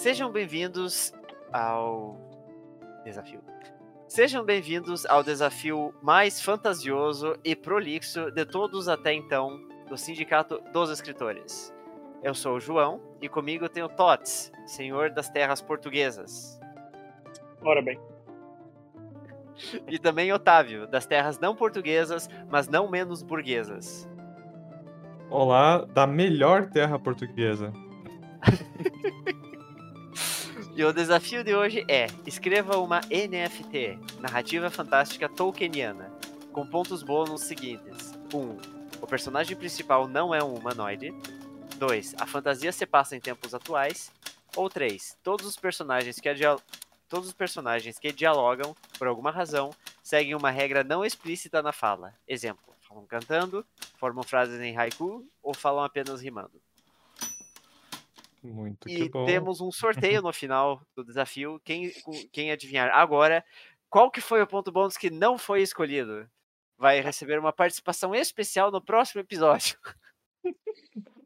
Sejam bem-vindos ao desafio. Sejam bem-vindos ao desafio mais fantasioso e prolixo de todos até então do Sindicato dos Escritores. Eu sou o João e comigo tenho Tots, senhor das terras portuguesas. Ora bem. E também Otávio, das terras não portuguesas, mas não menos burguesas. Olá, da melhor terra portuguesa. E o desafio de hoje é: escreva uma NFT, narrativa fantástica tolkieniana, com pontos bônus seguintes: 1. Um, o personagem principal não é um humanoide. 2. A fantasia se passa em tempos atuais. Ou 3. Todos os personagens que todos os personagens que dialogam, por alguma razão, seguem uma regra não explícita na fala. Exemplo: falam cantando, formam frases em haiku ou falam apenas rimando. Muito e bom. temos um sorteio no final do desafio. Quem, quem adivinhar agora qual que foi o ponto bônus que não foi escolhido vai receber uma participação especial no próximo episódio.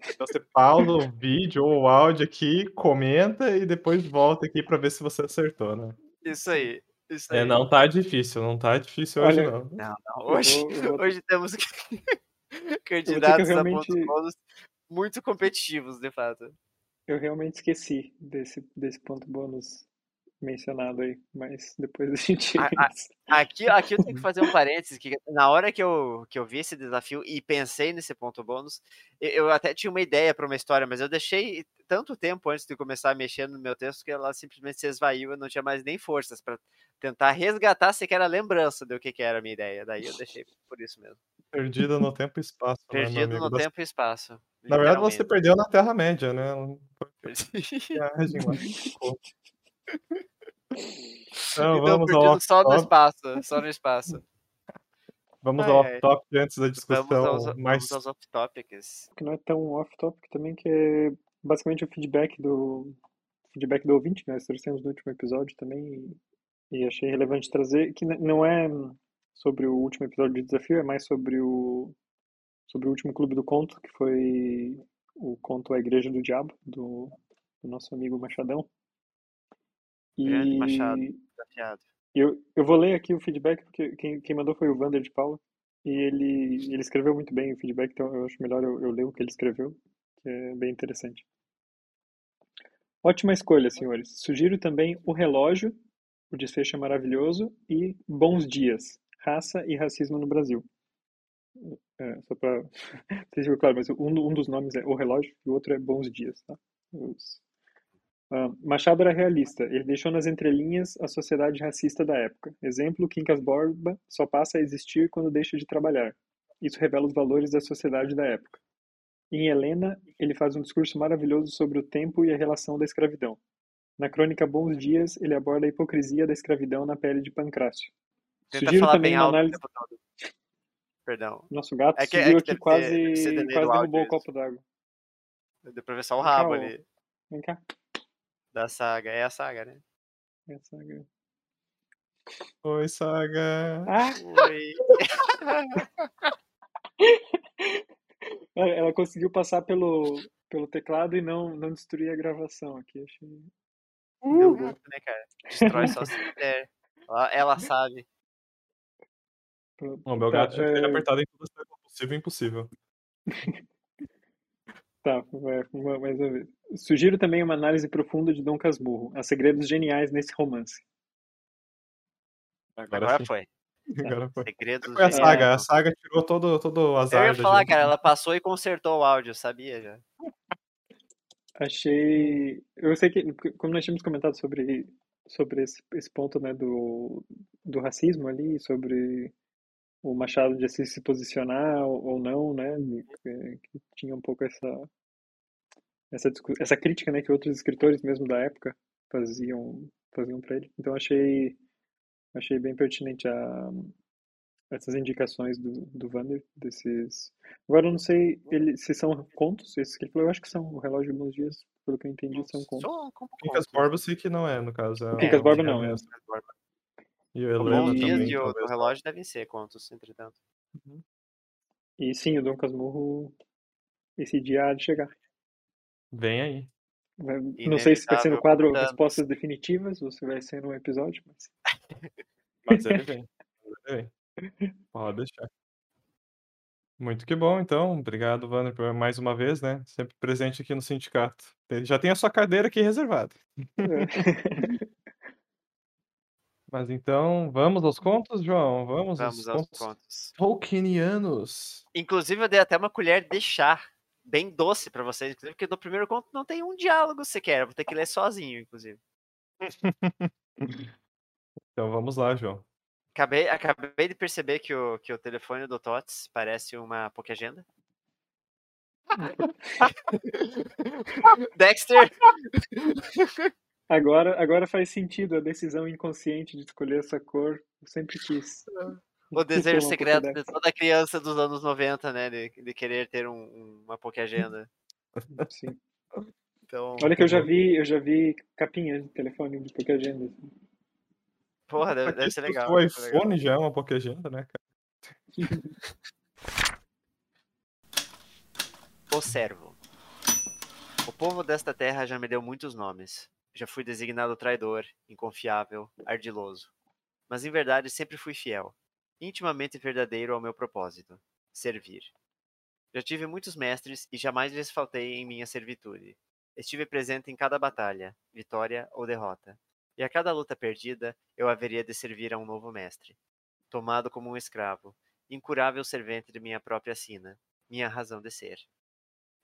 Então você pausa o vídeo ou o áudio aqui, comenta e depois volta aqui para ver se você acertou, né? Isso aí. Isso é, aí. não tá difícil, não tá difícil hoje, não. Não, não. Hoje, eu vou, eu vou... hoje temos candidatos realmente... a pontos bônus muito competitivos, de fato. Eu realmente esqueci desse, desse ponto bônus mencionado aí, mas depois a gente. A, a, aqui, aqui eu tenho que fazer um parênteses, que na hora que eu, que eu vi esse desafio e pensei nesse ponto bônus, eu, eu até tinha uma ideia para uma história, mas eu deixei tanto tempo antes de começar a mexer no meu texto que ela simplesmente se esvaiu e não tinha mais nem forças para tentar resgatar sequer a lembrança do que, que era a minha ideha. Daí eu deixei por isso mesmo. Perdido no tempo e espaço. Perdido né, no tempo e espaço. Na verdade, você perdeu na Terra-média, né? Viagem lá. Então, vamos ao só no espaço, só no espaço. Vamos ao off-topic antes da discussão vamos aos, mais... Vamos aos off-topics. Que não é tão off-topic também, que é basicamente o feedback do feedback do ouvinte, né? Nós trouxemos no último episódio também e achei relevante trazer, que não é sobre o último episódio de desafio, é mais sobre o sobre o último clube do conto, que foi o conto A Igreja do Diabo, do, do nosso amigo Machadão. E... Grande Machado, desafiado. Eu, eu vou ler aqui o feedback, porque quem, quem mandou foi o Vander de Paula, e ele, ele escreveu muito bem o feedback, então eu acho melhor eu, eu ler o que ele escreveu, que é bem interessante. Ótima escolha, senhores. Sugiro também O Relógio, o desfecho é maravilhoso, e Bons Dias, Raça e Racismo no Brasil. É, só para ser claro, mas um, um dos nomes é O Relógio e o outro é Bons Dias. Tá? Os, Uh, Machado era realista. Ele deixou nas entrelinhas a sociedade racista da época. Exemplo, Quincas Borba só passa a existir quando deixa de trabalhar. Isso revela os valores da sociedade da época. Em Helena, ele faz um discurso maravilhoso sobre o tempo e a relação da escravidão. Na crônica Bons Dias, ele aborda a hipocrisia da escravidão na pele de Pancrácio. Tenta Sugiro falar bem alto. Análise... Perdão. Nosso gato é que, subiu é que aqui quase, quase derrubou o copo d'água. Deu pra ver só o rabo cá, ali. Vem cá. Da saga. É a saga, né? É a saga. Oi, saga. Ah. Oi. Ela conseguiu passar pelo, pelo teclado e não, não destruir a gravação aqui. Achei. Uh. Muito, né, cara? Destrói só se puder. Ela, ela sabe. O meu gato tá, já é... apertado em tudo possível e impossível. Tá, mais uma vez. Sugiro também uma análise profunda de Dom Casmurro. Há segredos geniais nesse romance. Agora, Agora foi. Agora foi. Segredos foi a saga. A saga tirou todo, todo o azar. Eu ia falar, cara, ela passou e consertou o áudio, sabia já. Achei. Eu sei que, como nós tínhamos comentado sobre, sobre esse, esse ponto né, do, do racismo ali, sobre o Machado de Assis se posicionar ou não, né? Que tinha um pouco essa essa essa crítica, né, que outros escritores mesmo da época faziam faziam para ele. Então achei achei bem pertinente a essas indicações do, do Vander, desses... Agora eu não sei ele, se são contos, esses que ele falou, eu acho que são o Relógio de Bons Dias, pelo que eu entendi, são contos. Quincas Borba eu sei que não é, no caso. É, Quincas Borba não, é. E o Helena Bons Dias o do relógio devem ser contos, entretanto. Uhum. E sim, o Dom Casmurro, esse dia há de chegar. Vem aí. Vai- Não sei se vai ser no quadro portanto. Respostas Definitivas ou se vai ser num episódio, mas Mas ele vem. Ele vem. Pode deixar. Muito que bom, então. Obrigado, Wander, por mais uma vez, né? Sempre presente aqui no sindicato. Ele já tem a sua cadeira aqui reservada. é. Mas então, vamos aos contos, João? Vamos, Vamos aos aos contos contos. tolkienianos. Inclusive, eu dei até uma colher de chá bem doce pra vocês, inclusive, porque no primeiro conto não tem um diálogo sequer. Vou ter que ler sozinho, inclusive. Então vamos lá, João. Acabei, acabei de perceber que o, que o telefone do Tots parece uma Pokéagenda. Dexter! Agora, agora faz sentido a decisão inconsciente de escolher essa cor. Eu sempre quis. O desejo secreto de toda criança dos anos 90, né? De, de querer ter um- um- uma Pokéagenda. Sim. Então, Olha que eu já vi, eu já vi capinha de telefone de Poké Agenda. assim. porra, deve, deve ser se legal. O ser legal. iPhone já é uma Pokéagenda, né, cara? O servo. O povo desta terra já me deu muitos nomes. Já fui designado traidor, inconfiável, ardiloso. Mas em verdade sempre fui fiel, intimamente verdadeiro ao meu propósito: servir. Já tive muitos mestres e jamais lhes faltei em minha servitude. Estive presente em cada batalha, vitória ou derrota. E a cada luta perdida, eu haveria de servir a um novo mestre. Tomado como um escravo, incurável servente de minha própria sina, minha razão de ser.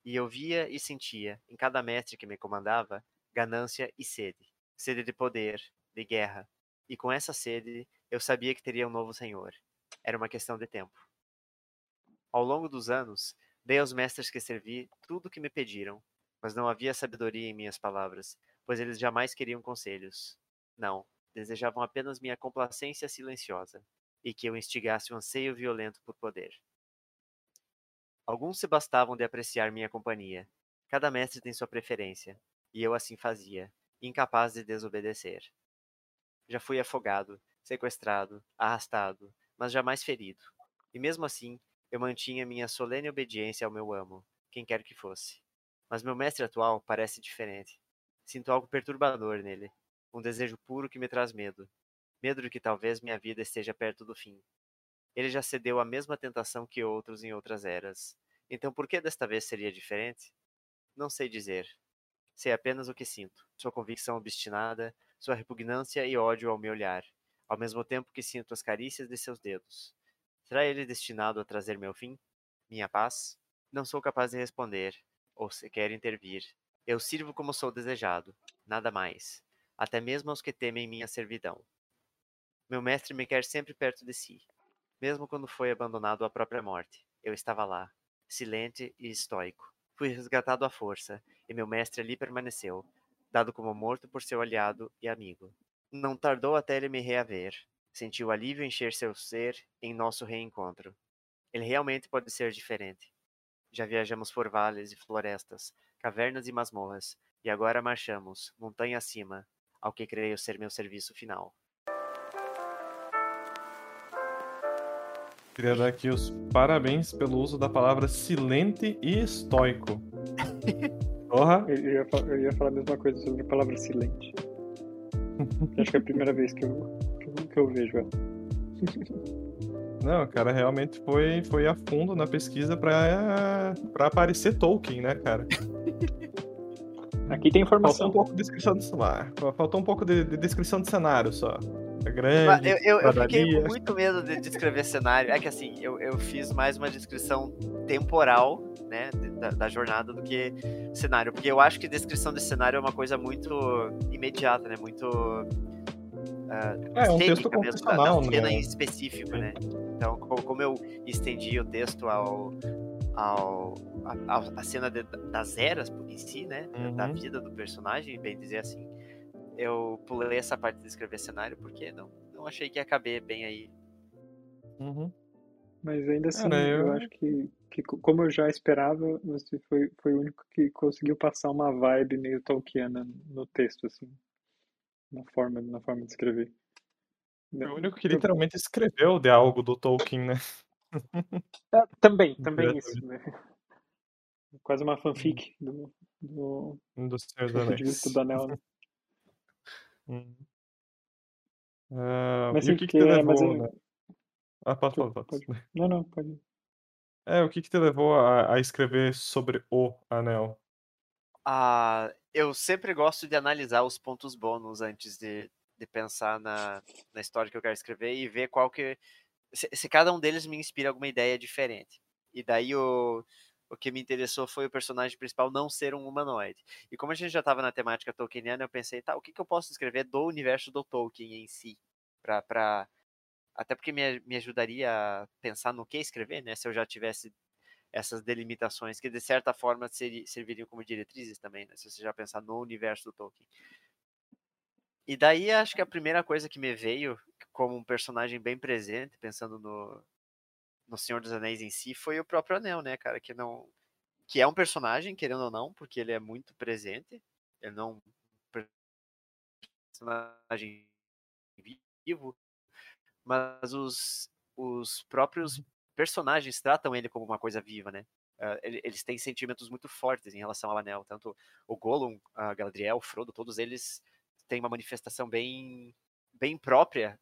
E eu via e sentia, em cada mestre que me comandava, ganância e sede. Sede de poder, de guerra. E com essa sede, eu sabia que teria um novo senhor. Era uma questão de tempo. Ao longo dos anos, dei aos mestres que servi tudo o que me pediram, mas não havia sabedoria em minhas palavras, pois eles jamais queriam conselhos. Não, desejavam apenas minha complacência silenciosa, e que eu instigasse o anseio violento por poder. Alguns se bastavam de apreciar minha companhia. Cada mestre tem sua preferência, e eu assim fazia, incapaz de desobedecer. Já fui afogado, sequestrado, arrastado, mas jamais ferido. E mesmo assim, eu mantinha minha solene obediência ao meu amo, quem quer que fosse. Mas meu mestre atual parece diferente. Sinto algo perturbador nele, um desejo puro que me traz medo. Medo de que talvez minha vida esteja perto do fim. Ele já cedeu à mesma tentação que outros em outras eras. Então por que desta vez seria diferente? Não sei dizer. Sei apenas o que sinto. Sua convicção obstinada, sua repugnância e ódio ao me olhar, ao mesmo tempo que sinto as carícias de seus dedos. Será ele destinado a trazer meu fim? Minha paz? Não sou capaz de responder, ou sequer intervir. Eu sirvo como sou desejado, nada mais, até mesmo aos que temem minha servidão. Meu mestre me quer sempre perto de si, mesmo quando foi abandonado à própria morte. Eu estava lá, silente e estoico. Fui resgatado à força, e meu mestre ali permaneceu, dado como morto por seu aliado e amigo. Não tardou até ele me reaver. Senti o alívio encher seu ser em nosso reencontro. Ele realmente pode ser diferente. Já viajamos por vales e florestas, cavernas e masmorras, e agora marchamos, montanha acima, ao que creio ser meu serviço final. Queria dar aqui os parabéns pelo uso da palavra silente e estoico. Porra! Eu, eu ia, eu ia falar a mesma coisa sobre a palavra silente. Acho que é a primeira vez que eu, que eu, que eu vejo ela. Não, o cara realmente foi, foi a fundo na pesquisa pra, pra aparecer Tolkien, né, cara? Aqui tem Faltou um informação. pouco de descrição do celular. Faltou um pouco de, de descrição do cenário só. É grande, Eu, eu, eu fiquei com muito medo de descrever cenário. É que assim, eu, eu fiz mais uma descrição temporal, né, da, da jornada do que cenário. Porque eu acho que descrição de cenário é uma coisa muito imediata, né? Muito. ah, É, um texto mesmo, da, da cena né? em específico, né? Então, co- como eu estendi o texto ao. ao a, a- cena de- das eras em si, né? Da Uhum. vida do personagem, bem dizer assim eu pulei essa parte de escrever cenário porque não, não achei que ia caber bem aí. Uhum. Mas ainda assim, Cara, eu... eu- acho que, que, co- como eu já esperava, você foi, foi o único que conseguiu passar uma vibe meio Tolkiana no texto, assim. Na forma, na forma de escrever. Foi o único que literalmente escreveu de algo do Tolkien, né? Ah, também, também isso. Né? quase uma fanfic do, do, Do Senhor dos Anéis. do anel, né? Hum. Ah, Mas e o que que te é, mas levou, é, né? Ah, pode tu- falar, pode. pode, não, não, pode. É, o que que te levou a, a escrever sobre o anel? Ah, eu sempre gosto de analisar os pontos bônus antes de, de pensar na, na história que eu quero escrever e ver qual que. Se, se cada um deles me inspira alguma ideia diferente. E daí o, o que me interessou foi o personagem principal não ser um humanoide. E como a gente já estava na temática tolkieniana, eu pensei, tá, o que, que eu posso escrever do universo do Tolkien em si? Pra, pra, até porque me, me ajudaria a pensar no que escrever, né? Se eu já tivesse essas delimitações que de certa forma seri, serviriam como diretrizes também, né? Se você já pensar no universo do Tolkien. E daí acho que a primeira coisa que me veio como um personagem bem presente, pensando no, no Senhor dos Anéis em si, foi o próprio Anel, né, cara? Que não. Que é um personagem, querendo ou não, porque ele é muito presente. Ele não é um personagem vivo, mas os, os próprios personagens tratam ele como uma coisa viva, né? Uh, eles têm sentimentos muito fortes em relação ao anel. Tanto o Gollum, a Galadriel, o Frodo, todos eles têm uma manifestação bem, bem própria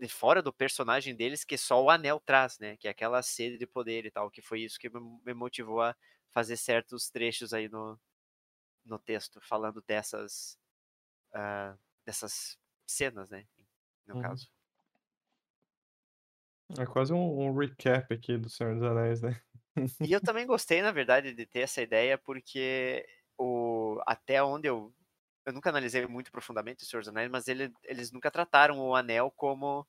de fora do personagem deles que só o anel traz, né? Que é aquela sede de poder e tal, que foi isso que me motivou a fazer certos trechos aí no, no texto, falando dessas uh, dessas cenas, né? No Uhum. caso. É quase um, um recap aqui do Senhor dos Anéis, né? E eu também gostei, na verdade, de ter essa ideia, porque o, até onde eu. Eu nunca analisei muito profundamente o Senhor dos Anéis, mas ele, eles nunca trataram o anel como,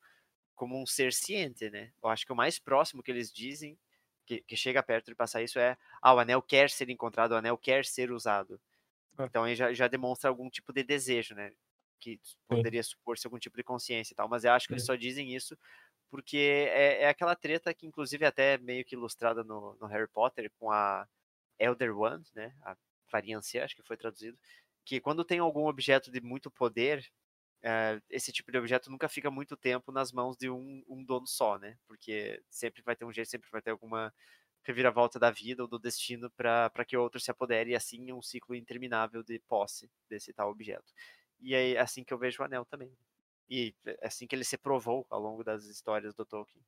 como um ser ciente, né? Eu acho que o mais próximo que eles dizem, que, que chega perto de passar isso, é: ah, o anel quer ser encontrado, o anel quer ser usado. É. Então aí já, já demonstra algum tipo de desejo, né? Que poderia supor-se algum tipo de consciência e tal, mas eu acho que eles só dizem isso porque é, é aquela treta que, inclusive, é até meio que ilustrada no, no Harry Potter com a Elder Wand, né? A varinha anciã, acho que foi traduzido. Que quando tem algum objeto de muito poder, é, esse tipo de objeto nunca fica muito tempo nas mãos de um, um dono só, né? Porque sempre vai ter um jeito, sempre vai ter alguma reviravolta da vida ou do destino para que outro se apodere, e assim um ciclo interminável de posse desse tal objeto. E é assim que eu vejo o anel também. E é assim que ele se provou ao longo das histórias do Tolkien.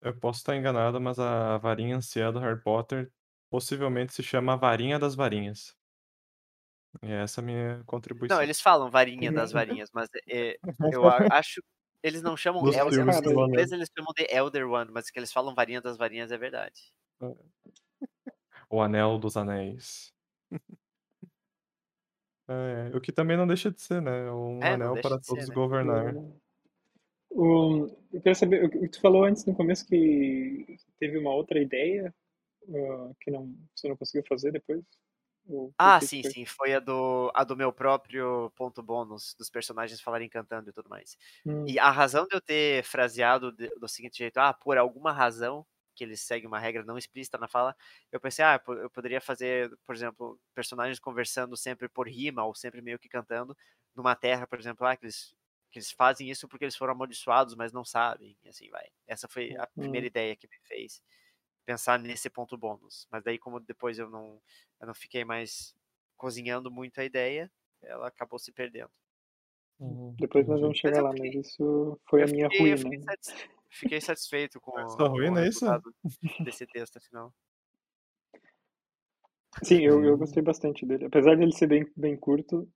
Eu posso estar enganado, mas a varinha anciã do Harry Potter possivelmente se chama Varinha das Varinhas. E essa é a minha contribuição. Não, eles falam varinha das varinhas, mas é, eu acho. Eles não chamam Nos Elder filmes, pelo Em inglês eles chamam de Elder One, mas que eles falam varinha das varinhas é verdade. O Anel dos Anéis. É, o que também não deixa de ser, né? Um É, anel para de ser, todos né? governar. O, eu quero saber, o que tu falou antes no começo que teve uma outra ideia uh, que não, você não conseguiu fazer depois? Por Ah, sim, foi? sim. Foi a do, a do meu próprio ponto bônus, dos personagens falarem cantando e tudo mais. Hum, E a razão de eu ter fraseado de- do seguinte jeito, ah, por alguma razão, que eles seguem uma regra não explícita na fala, eu pensei, ah, eu poderia fazer, por exemplo, personagens conversando sempre por rima, ou sempre meio que cantando, numa terra, por exemplo, ah, que eles, que eles fazem isso porque eles foram amaldiçoados, mas não sabem, e assim vai. Essa foi a primeira hum, ideia que me fez pensar nesse ponto bônus. Mas daí, como depois eu não, eu não fiquei mais cozinhando muito a ideia, ela acabou se perdendo. Hum, depois nós vamos Mas chegar eu lá, mas fiquei, isso foi a minha fiquei, ruína. fiquei, satis- fiquei satisfeito com, Sua o- com o ruína, é isso? resultado desse texto, afinal. Sim, eu, eu gostei bastante dele. Apesar dele ser bem, bem curto,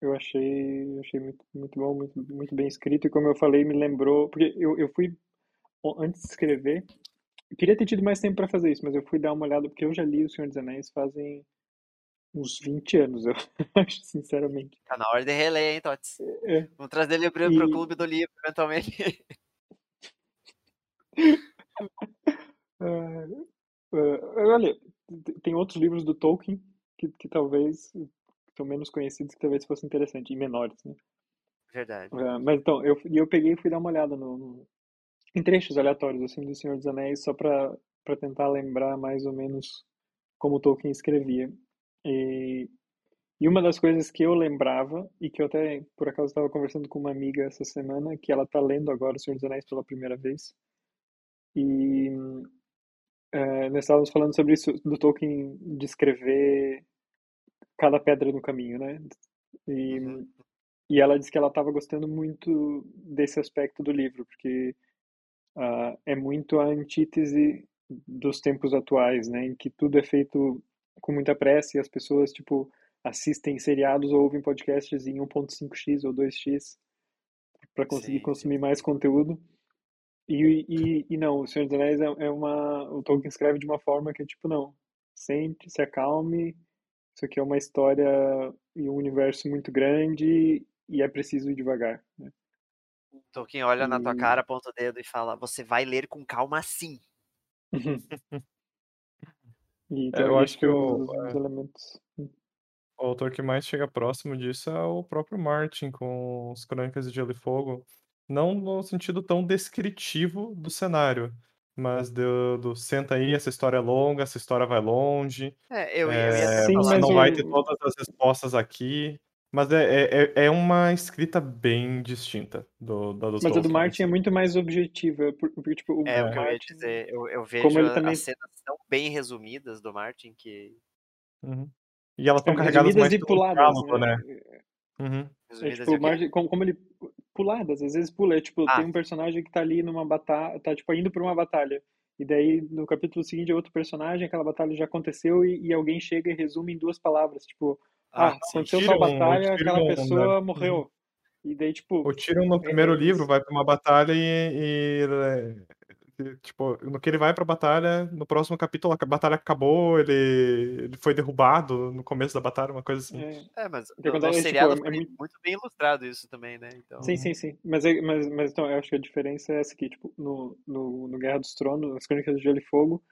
eu achei, achei muito, muito bom, muito, muito bem escrito. E como eu falei, me lembrou. Porque eu, eu fui, antes de escrever, eu queria ter tido mais tempo para fazer isso, mas eu fui dar uma olhada, porque eu já li O Senhor dos Anéis fazem uns 20 anos, eu acho, sinceramente. Tá na hora de reler, hein, Tots? É, Vamos trazer ele pro, pro e. clube do livro, eventualmente. ah, ah, olha, tem outros livros do Tolkien que, que talvez são menos conhecidos que talvez fossem interessantes, e menores, né? Verdade. Ah, mas então, eu, e eu peguei e fui dar uma olhada no- em trechos aleatórios, assim, do Senhor dos Anéis, só para para tentar lembrar mais ou menos como Tolkien escrevia. E, e uma das coisas que eu lembrava, e que eu até, por acaso, estava conversando com uma amiga essa semana, que ela está lendo agora O Senhor dos Anéis pela primeira vez, e uh, nós estávamos falando sobre isso do Tolkien descrever cada pedra no caminho, né? E, uhum. e ela disse que ela estava gostando muito desse aspecto do livro, porque uh, é muito a antítese dos tempos atuais, né? Em que tudo é feito com muita pressa e as pessoas, tipo, assistem seriados ou ouvem podcasts em 1.5x ou 2x para conseguir sim, consumir mais conteúdo. E, e, e, não, O Senhor dos Anéis é, é, uma... O Tolkien escreve de uma forma que é tipo, não, sente, se acalme, isso aqui é uma história e um universo muito grande e é preciso ir devagar. Né? Tolkien olha e... na tua cara, aponta o dedo e fala: Você vai ler com calma sim. é, eu acho que o, os, elementos. Hum. o autor que mais chega próximo disso é o próprio Martin com os Crônicas de Gelo e Fogo. Não no sentido tão descritivo do cenário, mas do, do senta aí, essa história é longa, essa história vai longe. É, eu, é, eu ia Sim, você não vai ter todas as respostas aqui. Mas é, é, é uma escrita bem distinta do, da do Mas a do Martin é muito mais objetiva. Porque, tipo, o é o que eu ia dizer. Eu, eu vejo como ele também... as cenas tão bem resumidas do Martin que. Uhum. E elas estão é, carregadas mais e puladas, diálogo, né? né? Uhum. É, tipo, Martin, como, como ele puladas, às vezes pula. É, tipo, ah. tem um personagem que tá ali numa batalha, tá tipo indo pra uma batalha. E daí no capítulo seguinte é outro personagem, aquela batalha já aconteceu e, e alguém chega e resume em duas palavras, tipo, ah, ah aconteceu sua batalha, aquela pessoa né? morreu. E daí, tipo. O Tyrion no é primeiro é, livro vai pra uma batalha e, e tipo, no que ele vai pra batalha, no próximo capítulo a batalha acabou, ele, ele foi derrubado no começo da batalha, uma coisa assim. É, é mas no, no tipo, seriado tipo, é muito... muito... bem ilustrado isso também, né? Então... Sim, sim, sim. Mas, é, mas, mas então, eu acho que a diferença é essa aqui, tipo, no, no, no Guerra dos Tronos, nas Crônicas de Gelo e Fogo,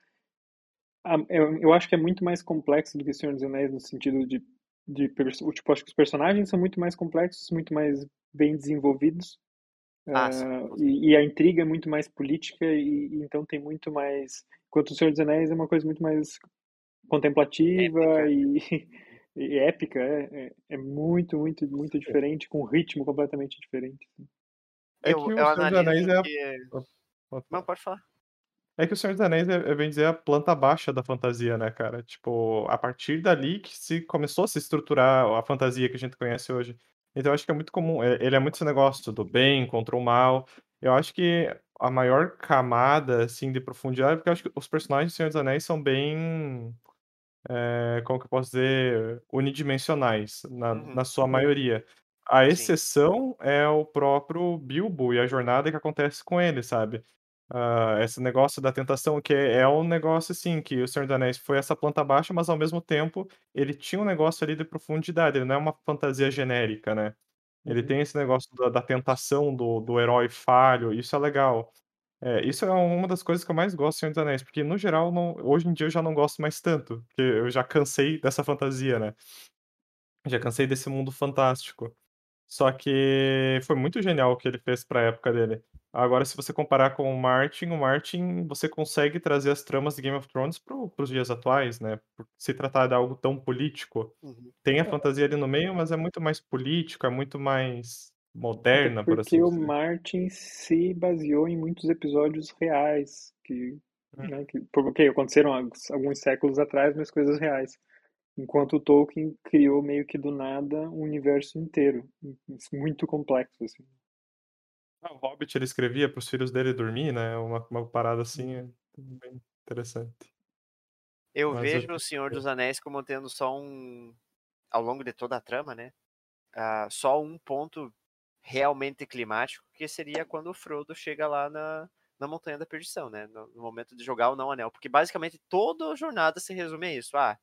a, eu, eu acho que é muito mais complexo do que Senhor dos Anéis no sentido de, de tipo, acho que os personagens são muito mais complexos, muito mais bem desenvolvidos, ah, uh, e, e, a intriga é muito mais política e, e, então tem muito mais enquanto o Senhor dos Anéis é uma coisa muito mais contemplativa épica. E, e, épica é, é, é, muito muito muito diferente com um ritmo completamente diferente assim. é que o Senhor dos Anéis é que... não pode falar é que o Senhor dos Anéis é, é bem dizer a planta baixa da fantasia, né, cara? Tipo, a partir dali que se começou a se estruturar a fantasia que a gente conhece hoje. Então eu acho que é muito comum, eh, ele é muito esse negócio do bem contra o mal. Eu acho que a maior camada, assim, de profundidade, porque eu acho que os personagens do Senhor dos Anéis são bem, eh, como que eu posso dizer, unidimensionais, na Uhum. na sua maioria. A Sim. exceção é o próprio Bilbo e a jornada que acontece com ele, sabe? Uh, esse negócio da tentação, que é, é um negócio assim, que o Senhor dos Anéis foi essa planta baixa, mas ao mesmo tempo ele tinha um negócio ali de profundidade, ele não é uma fantasia genérica, né? Ele uhum. tem esse negócio da, da, tentação do, do herói falho, isso é legal. É, isso é uma das coisas que eu mais gosto do Senhor dos Anéis, porque no geral, não, hoje em dia eu já não gosto mais tanto, porque eu já cansei dessa fantasia, né? Já cansei desse mundo fantástico. Só que foi muito genial o que ele fez para a época dele. Agora, se você comparar com o Martin, o Martin, você consegue trazer as tramas de Game of Thrones para os dias atuais, né? Por se tratar de algo tão político. Uhum. Tem a fantasia ali no meio, mas é muito mais político, é muito mais moderna, por assim dizer. Porque o Martin se baseou em muitos episódios reais, que, hum. né, que porque aconteceram alguns séculos atrás, mas coisas reais. Enquanto o Tolkien criou meio que do nada um universo inteiro, muito complexo, assim. Ah, o Hobbit ele escrevia para os filhos dele dormir, né? Uma, uma parada assim é bem interessante. Eu Mas vejo eu... o Senhor dos Anéis como tendo só um. Ao longo de toda a trama, né? Uh, só um ponto realmente climático, que seria quando o Frodo chega lá na, na Montanha da Perdição, né? No, no momento de jogar o Não Anel. Porque basicamente toda a jornada se resume a isso. Ah,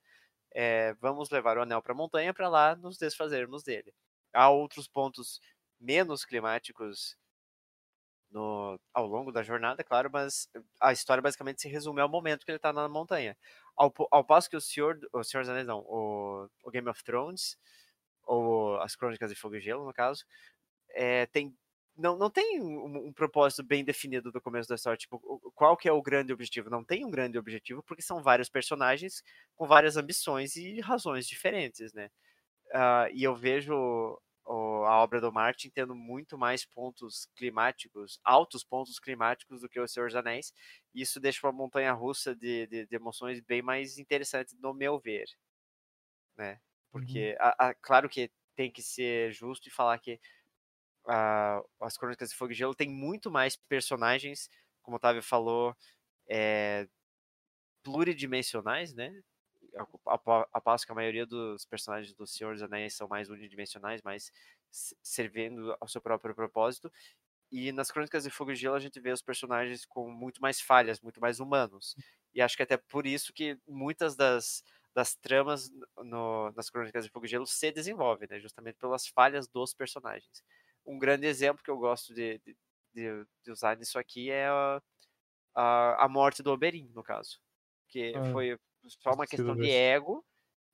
é, vamos levar o anel para a montanha para lá nos desfazermos dele. Há outros pontos menos climáticos no, ao longo da jornada, claro, mas a história basicamente se resume ao momento que ele está na montanha. Ao, ao passo que o Senhor, o Senhor dos Anéis, não, o, o Game of Thrones, ou as Crônicas de Fogo e Gelo, no caso, é, tem não, não tem um, um, propósito bem definido do começo da história. Tipo, qual que é o grande objetivo? Não tem um grande objetivo, porque são vários personagens com várias ambições e razões diferentes, né? Uh, e eu vejo a obra do Martin tendo muito mais pontos climáticos, altos pontos climáticos do que o Senhor dos Anéis. E isso deixa uma montanha russa de, de, de emoções bem mais interessante, no meu ver. Né? Porque, a- a- claro que tem que ser justo e falar que a- as Crônicas de Fogo e Gelo tem muito mais personagens, como o Otávio falou, é, pluridimensionais, né? A, passo que a maioria dos personagens do Senhor dos Anéis são mais unidimensionais, mais servindo ao seu próprio propósito. E nas Crônicas de Fogo e Gelo a gente vê os personagens com muito mais falhas, muito mais humanos. E acho que até por isso que muitas das, das tramas no- nas Crônicas de Fogo e Gelo se desenvolvem, né? Justamente pelas falhas dos personagens. Um grande exemplo que eu gosto de, de, de- de usar nisso aqui é a, a, a morte do Oberyn, no caso. Que Ah, foi só uma questão de ego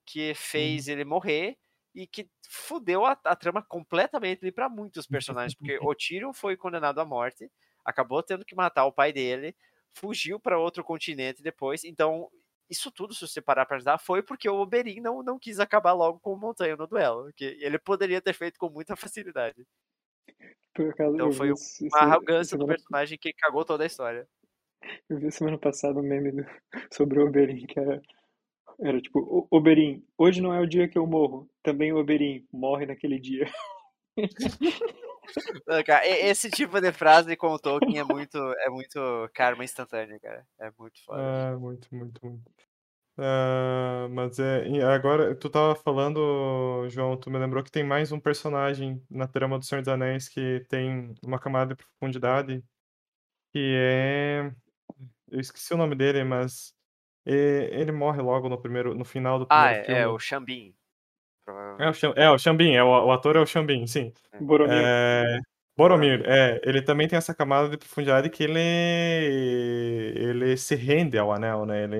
que fez ele morrer e que fudeu a, a trama completamente para muitos personagens, porque o Tyrion foi condenado à morte, acabou tendo que matar o pai dele, fugiu para outro continente depois, então isso tudo, se você parar para ajudar, foi porque o Oberyn não, não quis acabar logo com o Montanha no duelo, que ele poderia ter feito com muita facilidade. Acaso, Então foi uma arrogância do personagem que cagou toda a história. eu vi semana passada um meme do- sobre o Oberyn, que era, era tipo, "O- Oberyn, hoje não é o dia que eu morro, também o Oberyn morre naquele dia. Não, cara, esse tipo de frase com o Tolkien é muito, é muito karma instantâneo, cara. É muito foda. Ah, muito, muito, muito. Ah, mas é. agora, tu tava falando, João, tu me lembrou que tem mais um personagem na trama do Senhor dos Anéis que tem uma camada de profundidade, que é. Eu esqueci o nome dele, mas. e- Ele morre logo no primeiro, no final do Ah, primeiro é, filme. é o Xambin. É o, Xam- é o Xambin, é, o, o ator é o Xambin, sim. Boromir, É, Boromir, é, ele também tem essa camada de profundidade que ele, ele se rende ao anel, né? Ele,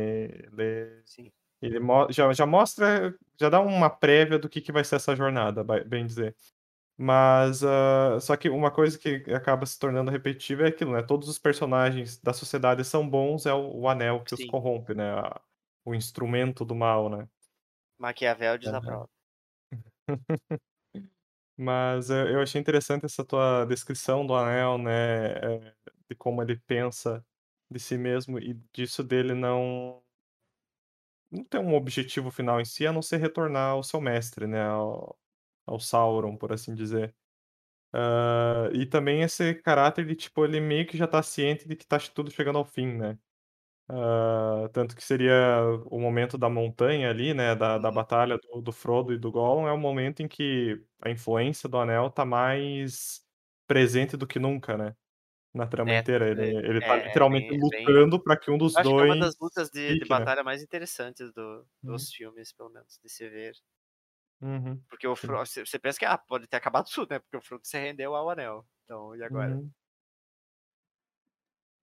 ele, Sim. ele já, já mostra, já dá uma prévia do que, que vai ser essa jornada, bem dizer. Mas, ah, só que uma coisa que acaba se tornando repetitiva é aquilo, né? Todos os personagens da sociedade são bons, é o, o anel que os Sim. corrompe, né? A- o instrumento do mal, né? Maquiavel desaprova. Mas eh, eu achei interessante essa tua descrição do anel, né? eh, De como ele pensa de si mesmo e disso dele não não ter um objetivo final em si, a não ser retornar ao seu mestre, né? Ao, ao Sauron, por assim dizer. Ah, e também esse caráter de, tipo, ele meio que já tá ciente de que tá tudo chegando ao fim, né? Ah, tanto que seria o momento da montanha ali, né? Da, da Uhum. batalha do, do Frodo e do Gollum, é o momento em que a influência do Anel tá mais presente do que nunca, né? Na trama É, inteira. Ele, é, ele tá é literalmente bem, bem. lutando pra que um dos Eu acho que é uma das dois lutas de, de fique, né? batalha mais interessantes do- Uhum. dos filmes, pelo menos, de se ver. Uhum, Porque o. Frodo, você pensa que ah, pode ter acabado tudo, né? Porque o Frodo se rendeu ao anel. Então, e agora? Uhum.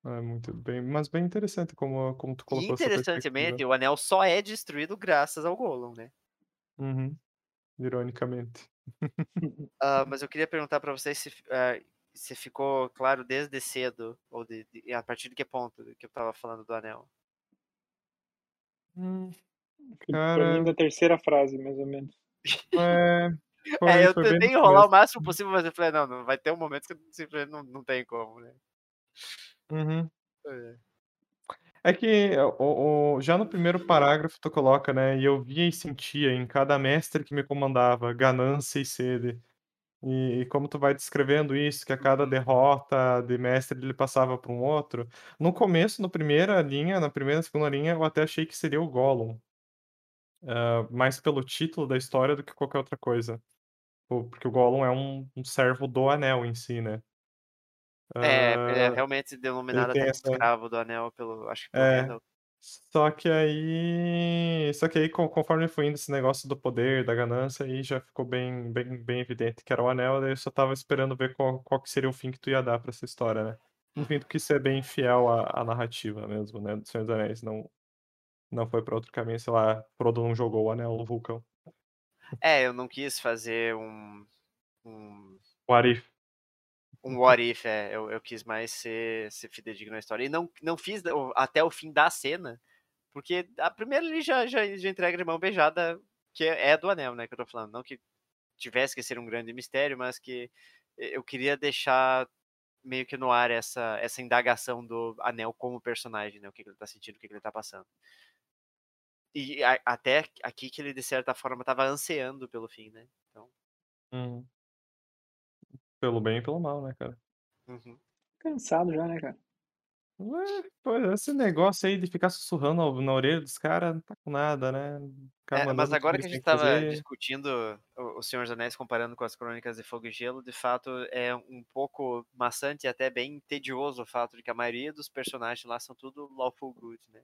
É muito bem, mas bem interessante como, como tu colocou interessantemente, o anel só é destruído graças ao Gollum, né? Uhum, ironicamente. Ah, mas eu queria perguntar pra vocês se, ah, se ficou claro desde cedo, ou de, de- a partir de que ponto que eu tava falando do anel. Hum, Pra mim, cara, da terceira frase, mais ou menos. É, É, foi, eu foi bem tentei enrolar o máximo possível, mas eu falei, não, não vai ter um momento que simplesmente não, não tem como, né? Uhum. É. É que o, o- já no primeiro parágrafo tu coloca, né? E eu via e sentia em cada mestre que me comandava ganância e sede. E, e como tu vai descrevendo isso, que a cada Uhum. derrota de mestre ele passava para um outro. No começo, na primeira linha, na primeira e segunda linha, eu até achei que seria o Gollum. Ah, mais pelo título da história do que qualquer outra coisa. Porque o Gollum é um, um servo do anel em si, né? É, ele é realmente denominado até essa. escravo do anel pelo, acho que pelo É, Randall. Só que aí. Só que aí, con- conforme foi indo esse negócio do poder, da ganância, aí já ficou bem, bem, bem evidente que era o anel, daí eu só tava esperando ver qual, qual que seria o fim que tu ia dar pra essa história, né? No fim, tu quis ser bem fiel à, à narrativa mesmo, né? Do Senhor dos Anéis. Não, não foi pra outro caminho, sei lá, Frodo não jogou o anel no vulcão. É, eu não quis fazer um, um, O Arif. um what if, é, eu, eu quis mais ser, ser fidedigno à história. E não, não fiz o- até o fim da cena, porque a primeira ele já, já, já entrega de mão beijada, que é, é do anel, né, que eu tô falando. Não que tivesse que ser um grande mistério, mas que eu queria deixar meio que no ar essa, essa indagação do Anel como personagem, né? O que, que ele tá sentindo, o que, que ele tá passando. E a, até aqui que ele, de certa forma, tava ansiando pelo fim, né? Então... Uhum. Pelo bem e pelo mal, né, cara? Uhum. Cansado já, né, cara? Ué, pô, esse negócio aí de ficar sussurrando na orelha dos caras não tá com nada, né? É, mas agora que a gente tava discutindo o, o Senhor dos Anéis comparando com as Crônicas de Fogo e Gelo, de fato é um pouco maçante e até bem tedioso o fato de que a maioria dos personagens lá são tudo lawful good, né?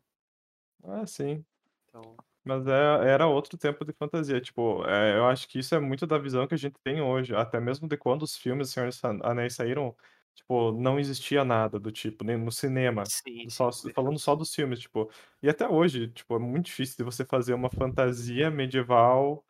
Ah, sim. Então... Mas é, era outro tempo de fantasia. Tipo, é, eu acho que isso é muito da visão que a gente tem hoje. Até mesmo de quando os filmes Senhor dos Anéis saíram, tipo, não existia nada do tipo, nem no cinema. Sim, só, sim, falando só dos filmes, tipo. E até hoje, tipo, é muito difícil de você fazer uma fantasia medieval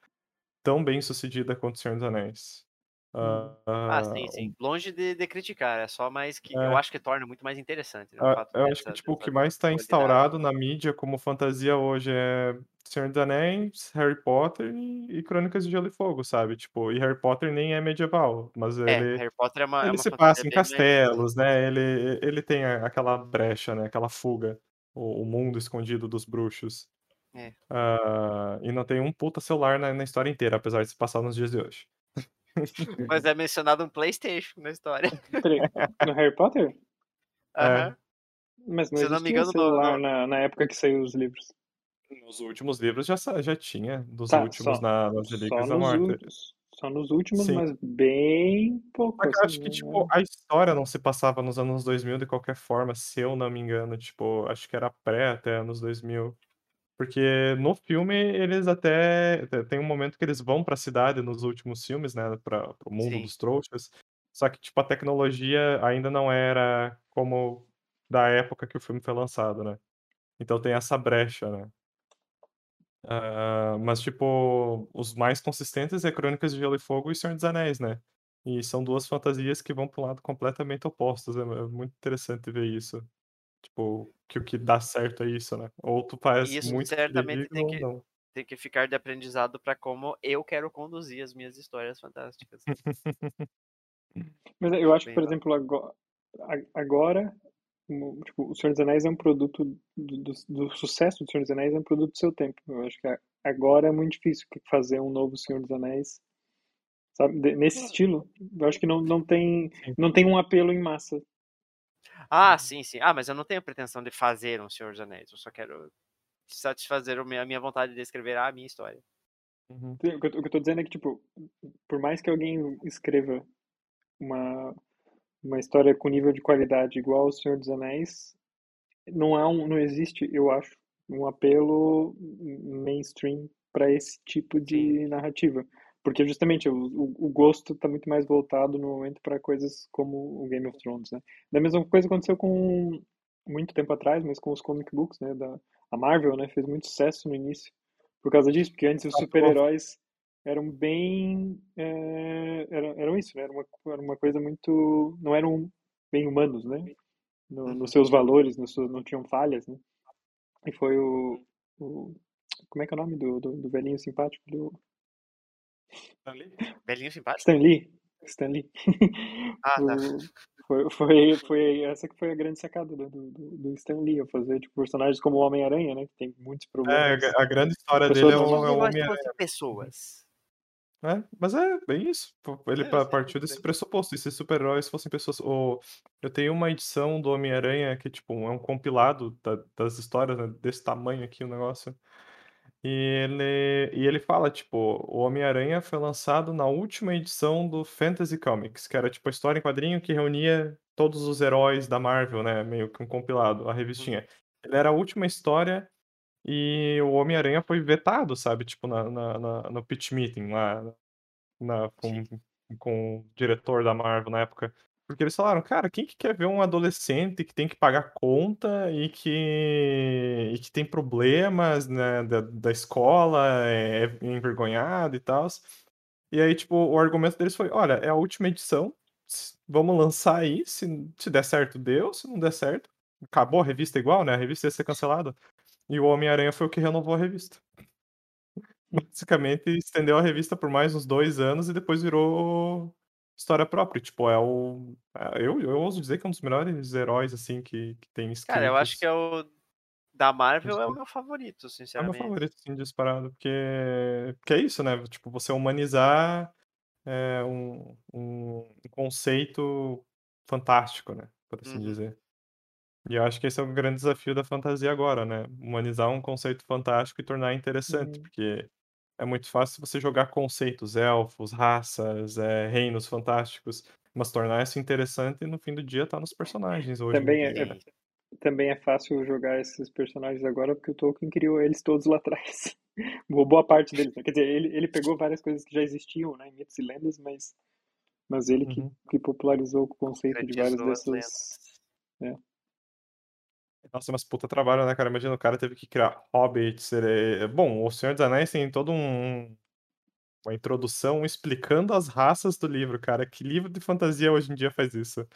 tão bem sucedida quanto Senhor dos Anéis. Uh, ah, sim, sim. Longe de, de, criticar, é só mais que é, eu acho que torna muito mais interessante. Né, uh, eu acho que tipo, o que mais está instaurado na mídia como fantasia hoje é Senhor dos Anéis, Harry Potter e, Crônicas de Gelo e Fogo, sabe? Tipo, e Harry Potter nem é medieval, mas é, ele, Harry Potter é uma, ele é uma se passa em castelos, né? Ele, ele tem aquela brecha, né? Aquela fuga, o, o mundo escondido dos bruxos. É. Uh, e não tem um puta celular na, na história inteira, apesar de se passar nos dias de hoje. Mas é mencionado um PlayStation na história. No Harry Potter? Aham. Mas não Se não me engano, celular no... na, na época que saiu os livros. Nos últimos livros já, já tinha, dos tá, últimos só, na, Relíquias da Morte. Últimos, só nos últimos, Sim. mas bem pouco. Mas assim, acho que, tipo, a história não se passava nos anos 2000 de qualquer forma, se eu não me engano. Tipo, acho que era pré até anos 2000. Porque no filme eles até tem um momento que eles vão para a cidade nos últimos filmes, né, para o mundo Sim. dos trouxas. Só que tipo a tecnologia ainda não era como da época que o filme foi lançado, né? Então tem essa brecha, né? Uh, mas tipo os mais consistentes é Crônicas de Gelo e Fogo e Senhor dos Anéis, né? E são duas fantasias que vão para um lado completamente opostos. É, é muito interessante ver isso. Tipo, que o que dá certo é isso, né? Ou tu faz Isso muito certamente tem que, não. tem que ficar de aprendizado para como eu quero conduzir as minhas histórias fantásticas. Mas eu acho que, Bem por exemplo, agora, a- agora o- tipo, o Senhor dos Anéis é um produto do, do, do sucesso do Senhor dos Anéis é um produto do seu tempo. Eu acho que agora é muito difícil fazer um novo Senhor dos Anéis, sabe? Nesse estilo. Eu acho que não, não tem não tem um apelo em massa. Ah, sim, sim. Ah, mas eu não tenho pretensão de fazer um Senhor dos Anéis. Eu só quero satisfazer a minha vontade de escrever a minha história. Uhum. O que eu, o que eu tô dizendo é que, tipo, por mais que alguém escreva uma, uma história com nível de qualidade igual ao Senhor dos Anéis, não há um, não existe, eu acho, um apelo mainstream para esse tipo de narrativa. Porque justamente o, o, gosto está muito mais voltado no momento para coisas como o Game of Thrones, né? Da mesma coisa aconteceu com muito tempo atrás, mas com os comic books, né? Da, a Marvel, né? Fez muito sucesso no início por causa disso, porque antes os super-heróis eram bem é, eram, eram isso, né? Era uma, era uma coisa muito não eram bem humanos, né? No, nos seus valores, nos seus, não tinham falhas, né? E foi o, o como é que é o nome do, do, do velhinho simpático do Ali? Belinho simpático? Stan Lee. Stan Lee. Ah, tá. Foi, foi, foi essa que foi a grande sacada do, do, do Stan Lee, eu fazer tipo, personagens como o Homem-Aranha, né? Que tem muitos É, problemas. a grande história dele é o, é o Homem-Aranha. fossem pessoas. É, mas é bem isso. Ele É, partiu desse pressuposto. E se super-heróis fossem pessoas. O... Eu tenho uma edição do Homem-Aranha que, tipo, é um compilado da- das histórias, né, desse tamanho aqui o negócio. E ele, e ele fala, tipo, o Homem-Aranha foi lançado na última edição do Fantasy Comics, que era, tipo, a história em quadrinho que reunia todos os heróis da Marvel, né? Meio que um compilado, a revistinha. Ele era a última história e o Homem-Aranha foi vetado, sabe? Tipo, na, na, na- no pitch meeting lá na, com, com o diretor da Marvel na época. Porque eles falaram, cara, quem que quer ver um adolescente que tem que pagar conta e que, e que tem problemas, né, da, da escola, é, é envergonhado e tal. E aí, tipo, o argumento deles foi, olha, é a última edição, vamos lançar aí, se, se der certo, deu, se não der certo, acabou a revista igual, né, a revista ia ser cancelada. E o Homem-Aranha foi o que renovou a revista. basicamente estendeu a revista por mais uns dois anos e depois virou história própria. Tipo, é o. é- Eu, eu ouso dizer que é um dos melhores heróis, assim, que, que tem escritos. Cara, eu acho que é o. Da Marvel é o Sim. meu favorito, É o meu sinceramente. favorito, assim, disparado. Porque, porque é isso, né? Tipo, você humanizar é, um, um conceito fantástico, né? Por assim Uhum. dizer. E eu acho que esse é o grande desafio da fantasia agora, né? Humanizar um conceito fantástico e tornar interessante, Uhum. porque é muito fácil você jogar conceitos, elfos, raças, é, reinos fantásticos, mas tornar isso interessante no fim do dia tá nos personagens hoje. Também é, é- né? também é fácil jogar esses personagens agora porque o Tolkien criou eles todos lá atrás. Boa boa parte deles. né? Quer dizer, ele, ele pegou várias coisas que já existiam, né, em mitos e lendas, mas, mas ele que, Uhum. que popularizou o conceito de várias dessas. lendas. Nossa, mas puta trabalho, né, cara? Imagina o cara teve que criar hobbits. ele- Bom, o Senhor dos Anéis tem todo um. Uma introdução explicando as raças do livro, cara. Que livro de fantasia hoje em dia faz isso?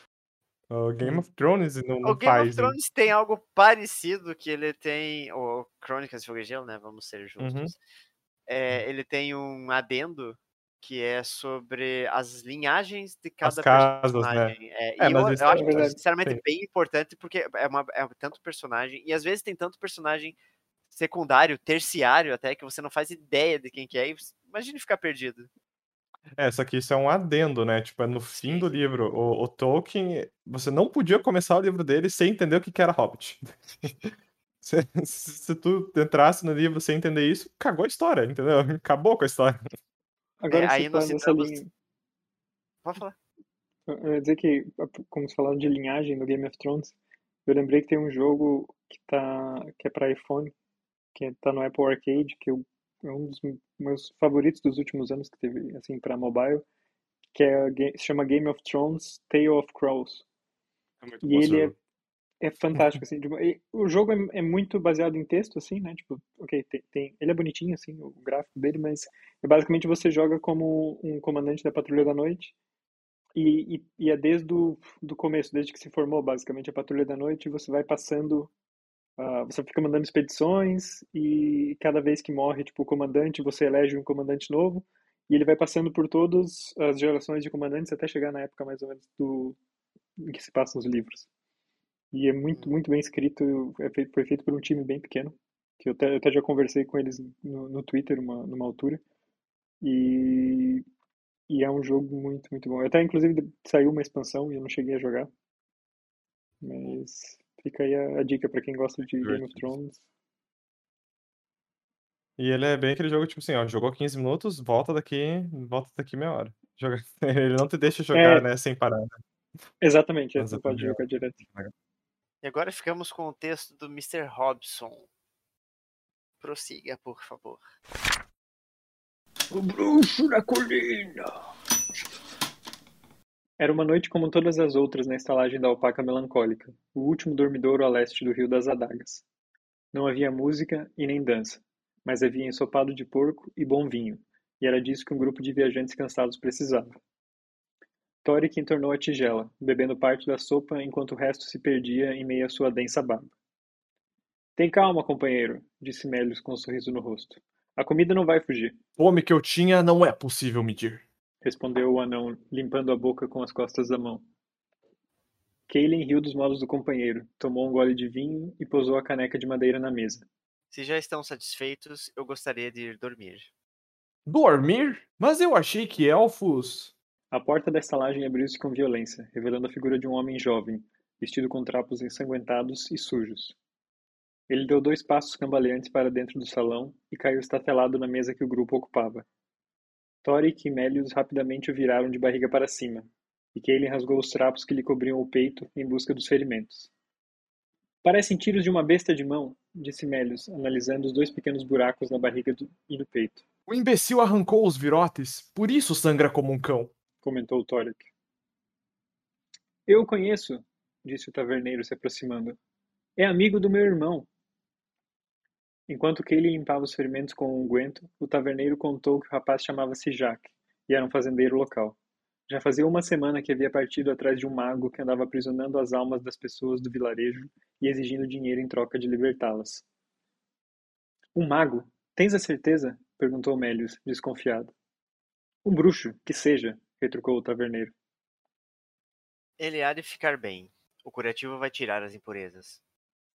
O Game Hum. of Thrones não, não O Game faz. of Thrones tem algo parecido que ele tem. O Crônicas de Fogo e Gelo, né? Vamos ser Uhum. justos. É, ele tem um adendo que é sobre as linhagens de As cada casas, né? personagem. É, É, e eu, eu é acho, verdade. sinceramente, Sim. bem importante porque é, uma, é tanto personagem. E às vezes tem tanto personagem secundário, terciário até, que você não faz ideia de quem que é. E imagine ficar perdido. É, só que isso é um adendo, né? Tipo, é no fim do livro. O, o Tolkien, você não podia começar o livro dele sem entender o que que era Hobbit. Se, se tu entrasse no livro sem entender isso, cagou a história, entendeu? Acabou com a história. Agora É, aí você nós citamos- linha. Pode falar. Eu ia dizer que, como você falaram de linhagem no Game of Thrones, eu lembrei que tem um jogo que, tá, que é para iPhone, que tá no Apple Arcade, que eu, é um dos meus favoritos dos últimos anos que teve, assim, para mobile, que é, se chama Game of Thrones Tale of Crows. E ele é, é fantástico, assim. tipo, o jogo é, é muito baseado em texto, assim, né? Tipo, ok, tem, tem- ele é bonitinho, assim, o gráfico dele, mas é basicamente você joga como um comandante da Patrulha da Noite e, e, e é desde o do começo, desde que se formou, basicamente, a Patrulha da Noite, você vai passando, ah, você fica mandando expedições e cada vez que morre, tipo, o comandante, você elege um comandante novo e ele vai passando por todas as gerações de comandantes até chegar na época, mais ou menos, do, em que se passam os livros. E é muito, muito bem escrito, é feito, foi feito por um time bem pequeno, que eu até, eu até já conversei com eles no, no Twitter uma, numa altura. E, e é um jogo muito, muito bom. Até, inclusive, saiu uma expansão e eu não cheguei a jogar. Mas fica aí a, a dica pra quem gosta de Game of. Thrones. E ele é bem aquele jogo, tipo assim, ó, jogou 15 minutos, volta daqui, volta daqui meia hora. Joga- Ele não te deixa jogar, É. né, sem parar. né? Exatamente, Mas você é pode jogar direto. E agora ficamos com o texto do Mr. Robson. Prossiga, por favor. O bruxo da colina. Era uma noite como todas as outras na estalagem da Alpaca Melancólica, o último dormidouro a leste do Rio das Adagas. Não havia música e nem dança, mas havia ensopado de porco e bom vinho, e era disso que um grupo de viajantes cansados precisava. Toric entornou a tigela, bebendo parte da sopa enquanto o resto se perdia em meio à sua densa barba. Tem calma, companheiro, disse Melius com um sorriso no rosto. A comida não vai fugir. Fome que eu tinha não é possível medir. respondeu o anão, limpando a boca com as costas da mão. Kaelin riu dos modos do companheiro, tomou um gole de vinho e posou a caneca de madeira na mesa. Se já estão satisfeitos, eu gostaria de ir dormir. Dormir? Mas eu achei que elfos. A porta da estalagem abriu-se com violência, revelando a figura de um homem jovem, vestido com trapos ensanguentados e sujos. Ele deu dois passos cambaleantes para dentro do salão e caiu estatelado na mesa que o grupo ocupava. Toric e Melius rapidamente o viraram de barriga para cima, e Kaelin rasgou os trapos que lhe cobriam o peito em busca dos ferimentos. Parecem tiros de uma besta de mão, disse Melius, analisando os dois pequenos buracos na barriga do- e no peito, O imbecil arrancou os virotes, por isso sangra como um cão. Comentou Toric. Eu o conheço, disse o taverneiro se aproximando. É amigo do meu irmão. Enquanto Kaelin limpava os ferimentos com um unguento, o taverneiro contou que o rapaz chamava-se Jacques e era um fazendeiro local. Já fazia uma semana que havia partido atrás de um mago que andava aprisionando as almas das pessoas do vilarejo e exigindo dinheiro em troca de libertá-las. Um mago? Tens a certeza? perguntou Melius, desconfiado. Um bruxo, que seja, retrucou o taverneiro. Ele há de ficar bem. O curativo vai tirar as impurezas.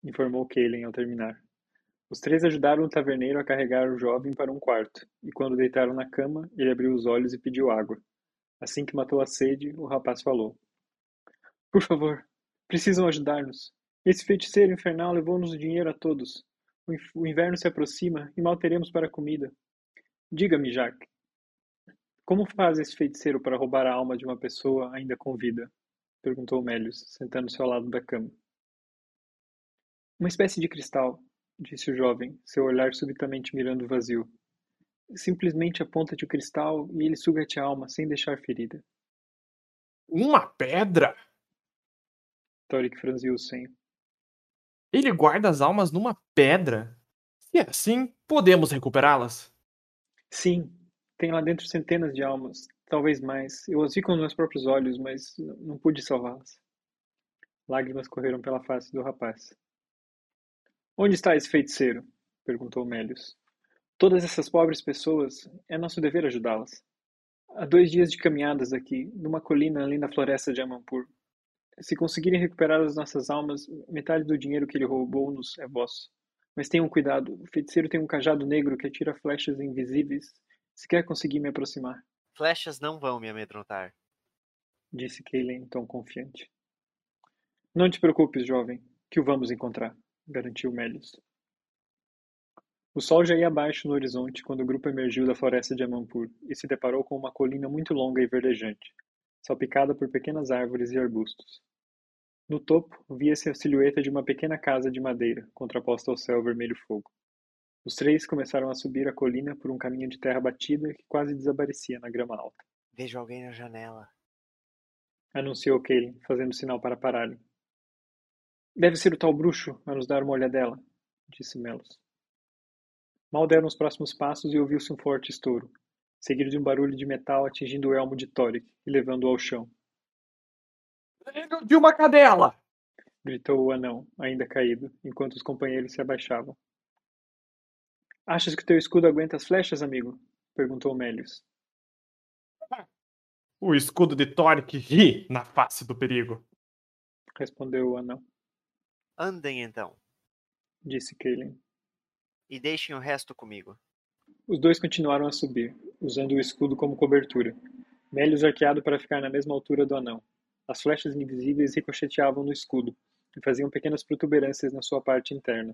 Informou Kalen ao terminar. Os três ajudaram o taverneiro a carregar o jovem para um quarto, e quando deitaram na cama, ele abriu os olhos e pediu água. Assim que matou a sede, o rapaz falou. Por favor, precisam ajudar-nos. Esse feiticeiro infernal levou-nos o dinheiro a todos. O inverno se aproxima e mal teremos para a comida. Diga-me, Jacques, como faz esse feiticeiro para roubar a alma de uma pessoa ainda com vida? perguntou Melius, sentando-se ao lado da cama. Uma espécie de cristal, disse o jovem, seu olhar subitamente mirando o vazio. Simplesmente aponta-te o cristal e ele suga-te a alma sem deixar ferida. Uma pedra? Toric franziu o senho. Ele guarda as almas numa pedra? Se é assim, podemos recuperá-las? Sim, tem lá dentro centenas de almas, talvez mais. Eu as vi com meus próprios olhos, mas não pude salvá-las. Lágrimas correram pela face do rapaz. Onde está esse feiticeiro? perguntou Melius. Todas essas pobres pessoas, é nosso dever ajudá-las. Há dois dias de caminhadas aqui, numa colina além da floresta de Amampur. Se conseguirem recuperar as nossas almas, metade do dinheiro que ele roubou-nos é vosso. Mas tenham cuidado, o feiticeiro tem um cajado negro que atira flechas invisíveis se quer conseguir me aproximar. Flechas não vão me amedrontar. Disse Kaylen em tom confiante. Não te preocupes, jovem, que o vamos encontrar, garantiu Melius. O sol já ia abaixo no horizonte quando o grupo emergiu da floresta de Amampur e se deparou com uma colina muito longa e verdejante, salpicada por pequenas árvores e arbustos. No topo, via-se a silhueta de uma pequena casa de madeira, contraposta ao céu vermelho fogo. Os três começaram a subir a colina por um caminho de terra batida que quase desaparecia na grama alta. Vejo alguém na janela. Anunciou Kaelin, fazendo sinal para pararem. Deve ser o tal bruxo a nos dar uma olhadela, disse Melos. Mal deram os próximos passos e ouviu-se um forte estouro, seguido de um barulho de metal atingindo o elmo de Toric e levando-o ao chão. De uma cadela! gritou o anão, ainda caído, enquanto os companheiros se abaixavam. Achas que teu escudo aguenta as flechas, amigo? perguntou Melius. O escudo de Toric ri na face do perigo. Respondeu o anão. Andem então, disse Kaelin. E deixem o resto comigo. Os dois continuaram a subir, usando o escudo como cobertura. Melius arqueado para ficar na mesma altura do anão. As flechas invisíveis ricocheteavam no escudo e faziam pequenas protuberâncias na sua parte interna.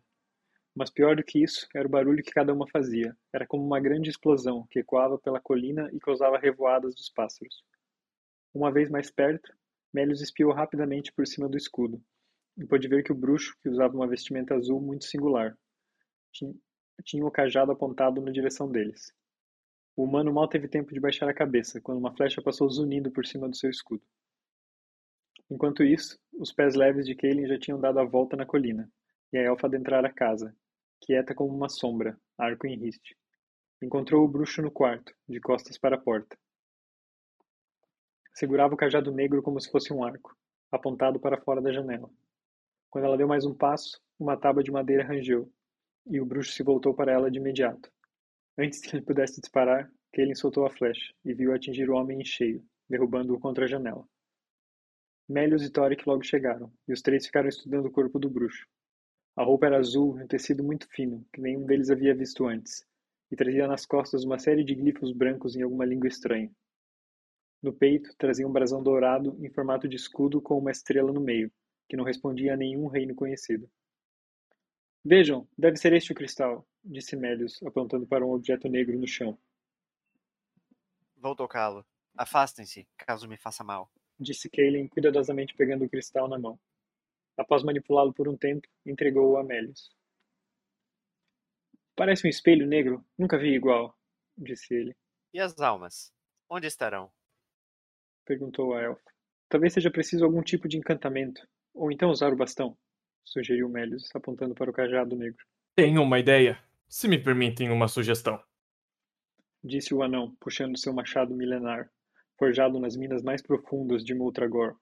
Mas pior do que isso era o barulho que cada uma fazia. Era como uma grande explosão que ecoava pela colina e causava revoadas dos pássaros. Uma vez mais perto, Melius espiou rapidamente por cima do escudo e pôde ver que o bruxo, que usava uma vestimenta azul muito singular, tinha, o cajado apontado na direção deles. O humano mal teve tempo de baixar a cabeça quando uma flecha passou zunindo por cima do seu escudo. Enquanto isso, os pés leves de Kaelin já tinham dado a volta na colina, e a elfa adentrara a casa, quieta como uma sombra, arco em riste. Encontrou o bruxo no quarto, de costas para a porta. Segurava o cajado negro como se fosse um arco, apontado para fora da janela. Quando ela deu mais um passo, uma tábua de madeira rangeu, e o bruxo se voltou para ela de imediato. Antes que ele pudesse disparar, Kaelin soltou a flecha e viu atingir o homem em cheio, derrubando-o contra a janela. Melius e Toric logo chegaram, e os três ficaram estudando o corpo do bruxo, a roupa era azul e um tecido muito fino, que nenhum deles havia visto antes, e trazia nas costas uma série de glifos brancos em alguma língua estranha. No peito, trazia um brasão dourado em formato de escudo com uma estrela no meio, que não respondia a nenhum reino conhecido. Vejam, deve ser este o cristal, disse Melius, apontando para um objeto negro no chão. Vou tocá-lo. Afastem-se, caso me faça mal. Disse Kaelin, cuidadosamente pegando o cristal na mão. Após manipulá-lo por um tempo, entregou-o a Melius. Parece um espelho negro, nunca vi igual, disse ele. E as almas? Onde estarão? Perguntou a elfa. Talvez seja preciso algum tipo de encantamento, ou então usar o bastão, sugeriu Melius, apontando para o cajado negro. Tenho uma ideia, se me permitem uma sugestão. Disse o anão, puxando seu machado milenar, forjado nas minas mais profundas de Multragor,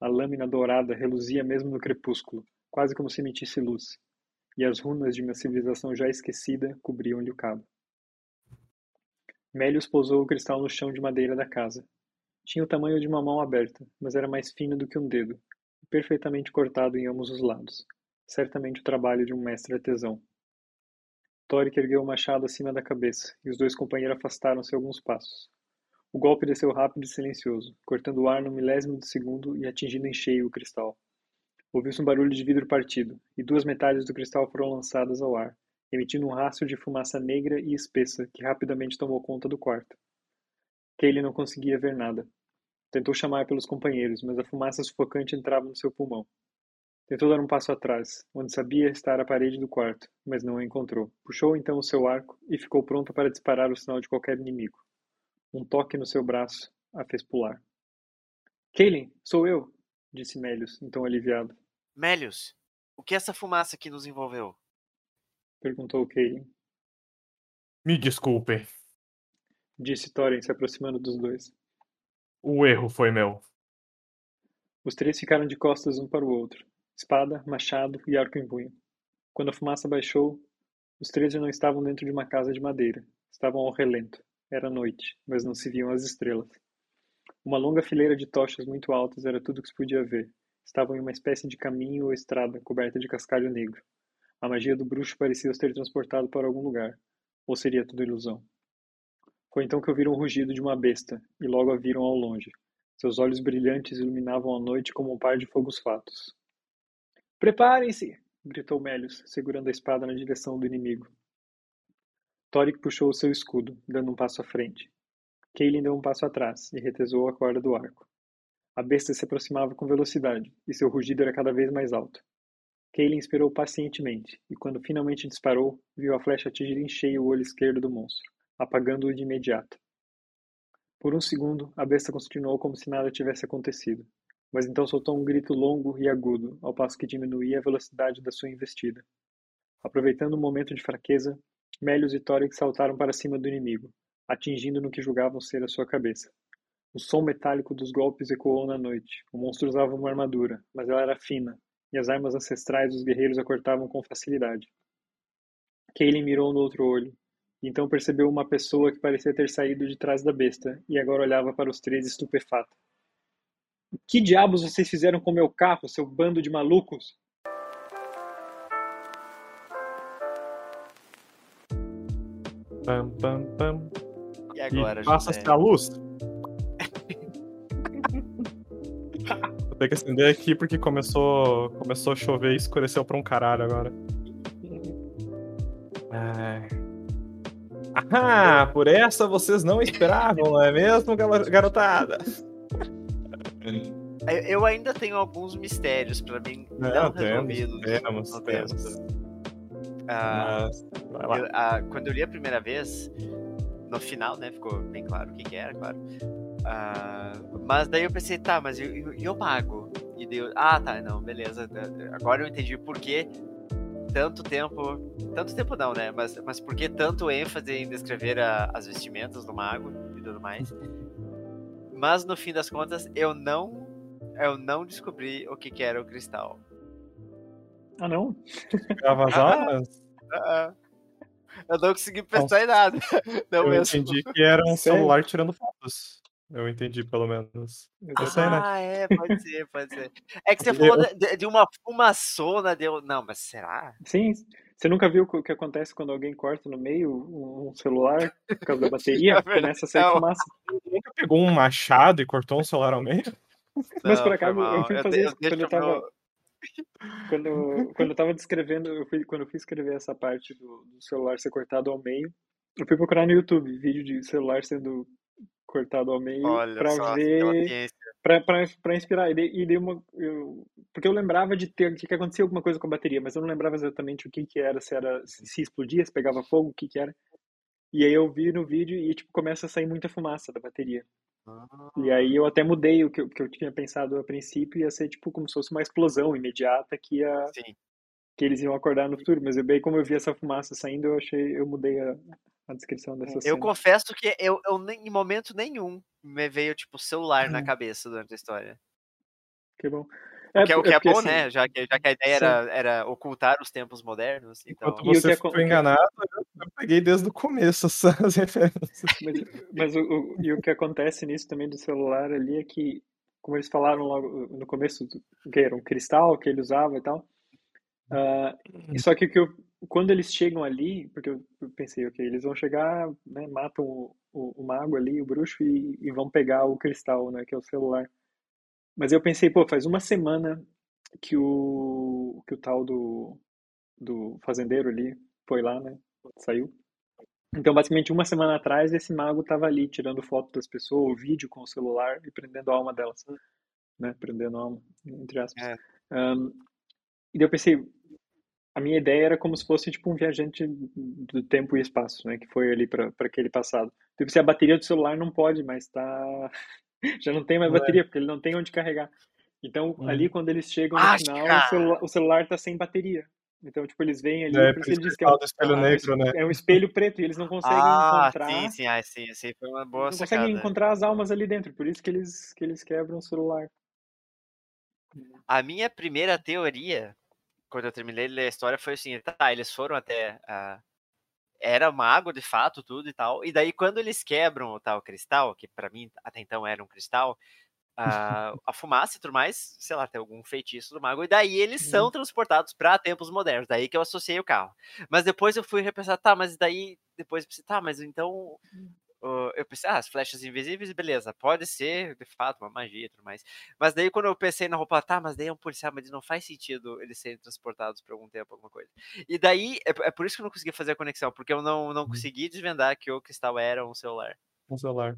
a lâmina dourada reluzia mesmo no crepúsculo, quase como se emitisse luz, e as runas de uma civilização já esquecida cobriam-lhe o cabo. Melius pousou o cristal no chão de madeira da casa. Tinha o tamanho de uma mão aberta, mas era mais fino do que um dedo, e perfeitamente cortado em ambos os lados. Certamente o trabalho de um mestre artesão. Thorik ergueu o machado acima da cabeça, e os dois companheiros afastaram-se alguns passos. O golpe desceu rápido e silencioso, cortando o ar no milésimo de segundo e atingindo em cheio o cristal. Ouviu-se um barulho de vidro partido, e duas metades do cristal foram lançadas ao ar, emitindo um rastro de fumaça negra e espessa que rapidamente tomou conta do quarto. Kaylee não conseguia ver nada. Tentou chamar pelos companheiros, mas a fumaça sufocante entrava no seu pulmão. Tentou dar um passo atrás, onde sabia estar a parede do quarto, mas não a encontrou. Puxou então o seu arco e ficou pronto para disparar o sinal de qualquer inimigo. Um toque no seu braço a fez pular. Kaylin, sou eu, disse Melius, então aliviado. Melius, o que é essa fumaça que nos envolveu? Perguntou Kaylin. Me desculpem. Disse Thorin, se aproximando dos dois. O erro foi meu. Os três ficaram de costas um para o outro, espada, machado e arco em punho. Quando a fumaça baixou, os três já não estavam dentro de uma casa de madeira. Estavam ao relento. Era noite, mas não se viam as estrelas. Uma longa fileira de tochas muito altas era tudo que se podia ver. Estavam em uma espécie de caminho ou estrada coberta de cascalho negro. A magia do bruxo parecia os ter transportado para algum lugar. Ou seria tudo ilusão? Foi então que ouviram o rugido de uma besta, e logo a viram ao longe. Seus olhos brilhantes iluminavam a noite como um par de fogos fatos. Preparem-se! gritou Melius, segurando a espada na direção do inimigo. Thorik puxou o seu escudo, dando um passo à frente. Kaelin deu um passo atrás e retesou a corda do arco. A besta se aproximava com velocidade, e seu rugido era cada vez mais alto. Kaelin esperou pacientemente, e quando finalmente disparou, viu a flecha atingir em cheio o olho esquerdo do monstro, apagando-o de imediato. Por um segundo, a besta continuou como se nada tivesse acontecido, mas então soltou um grito longo e agudo, ao passo que diminuía a velocidade da sua investida. Aproveitando o momento de fraqueza, Melius e Thorik saltaram para cima do inimigo, atingindo no que julgavam ser a sua cabeça. O som metálico dos golpes ecoou na noite. O monstro usava uma armadura, mas ela era fina, e as armas ancestrais dos guerreiros a cortavam com facilidade. Kaelin mirou no outro olho, e então percebeu uma pessoa que parecia ter saído de trás da besta, e agora olhava para os três estupefata. Que diabos vocês fizeram com meu carro, seu bando de malucos? Pam, pam, pam. E agora, e passa-se a luz. Vou ter que acender aqui porque começou, começou a chover e escureceu pra um caralho agora. Ai. Ah, por essa vocês não esperavam, não é mesmo, garotada? Eu- ainda tenho alguns mistérios pra mim não, Não, temos, resolvidos. temos, temos. Ah, eu- ah, quando eu li a primeira vez, no final, né, ficou bem claro o que, que era, claro. Ah, mas daí eu pensei, tá, mas e, o mago? E daí eu, ah, tá, não, beleza. Agora eu entendi por que tanto tempo. Tanto tempo não, né? Mas, mas por que tanto ênfase em descrever a- as vestimentas do mago e tudo mais. Mas no fim das contas, eu não. Eu não descobri o que, que era o cristal. Ah, não? Grava as Ah, armas? Ah, Eu não consegui pensar em nada. Não Eu mesmo. entendi que era um Sério? celular tirando fotos. Eu entendi, pelo menos. Eu sei, né? Ah, é, pode ser, pode ser. É que você Ele- falou de, de- uma fumaçona, deu. Não, mas será? Sim, você nunca viu o que acontece quando alguém corta no meio um celular por causa da bateria? É. Começa a sair Não. fumaça. Nunca pegou um machado e cortou um celular ao meio? Mas Não, por foi acaso, eu fui Eu fazer de- isso eu quando eu tava- meu- Quando, quando eu tava descrevendo, eu fui, quando eu fui escrever essa parte do, do celular ser cortado ao meio, eu fui procurar no YouTube vídeo de celular sendo cortado ao meio pela ver, pra inspirar. E dei, e dei uma, eu- porque eu lembrava de ter de que acontecia alguma coisa com a bateria, mas eu não lembrava exatamente o que que era, se era se explodia, se pegava fogo, o que que era. E aí eu vi no vídeo e tipo começa a sair muita fumaça da bateria. E aí eu até mudei o que eu, que eu tinha pensado a princípio, ia ser tipo como se fosse uma explosão imediata que ia Sim. que eles iam acordar no futuro, mas eu bem como eu vi essa fumaça saindo, eu achei, eu mudei a, a descrição dessa Eu cena. confesso que eu, eu nem, em momento nenhum me veio, tipo, celular na cabeça durante a história. Que bom. É, que é, o que é é porque, bom, assim, né? Já que, já que a ideia sim. era, era ocultar os tempos modernos. Então, Enquanto você ficou que- enganado, eu, peguei desde o começo essas referências. Mas, mas o, o- e o que acontece nisso também do celular ali é que, como eles falaram logo no começo, que era um cristal que ele usava e tal. ah, só que, que eu, quando eles chegam ali, porque eu eu pensei, ok, eles vão chegar, né, matam o, o, o mago ali, o bruxo, e, e vão pegar o cristal, né, que é o celular. Mas eu pensei, pô, faz uma semana que o, que o tal do, do fazendeiro ali foi lá, né, saiu. Então, basicamente, uma semana atrás, esse mago estava ali tirando foto das pessoas, o vídeo com o celular e prendendo a alma delas, né? Prendendo a alma, entre aspas. É. Ahn, e eu pensei, a minha ideia era como se fosse tipo um viajante do tempo e espaço, né? Que foi ali para aquele passado. Então, eu pensei, a bateria do celular não pode mais estar... Já não tem mais É. bateria, porque ele não tem onde carregar. Então, Hum. ali, quando eles chegam no Ah, final, o o celular tá sem bateria. Então, tipo, eles vêm ali, É, por isso ele que diz que é, um- espelho es- negro, né? é um espelho preto e eles não conseguem ah, encontrar sim, sim, ah, sim, sim, foi uma boa não sacada. conseguem encontrar as almas ali dentro, por isso que eles, que eles quebram o celular. A minha primeira teoria, quando eu terminei de ler a história, foi assim, tá, eles foram até a... Era mago, de fato, tudo e tal. E daí, quando eles quebram o tal cristal, que pra mim até então era um cristal, a, a fumaça e tudo mais, sei lá, tem algum feitiço do mago. E daí eles são transportados pra tempos modernos. Daí que eu associei o carro. Mas depois eu fui repensar, tá, mas daí. Depois eu pensei, tá, mas então. Eu pensei, ah, as flechas invisíveis, beleza, pode ser de fato uma magia e tudo mais. Mas daí quando eu pensei na roupa, tá, mas daí é um policial, mas não faz sentido eles serem transportados por algum tempo, alguma coisa. E daí, é, é por isso que eu não consegui fazer a conexão, porque eu não, não consegui desvendar que o cristal era um celular. Um celular.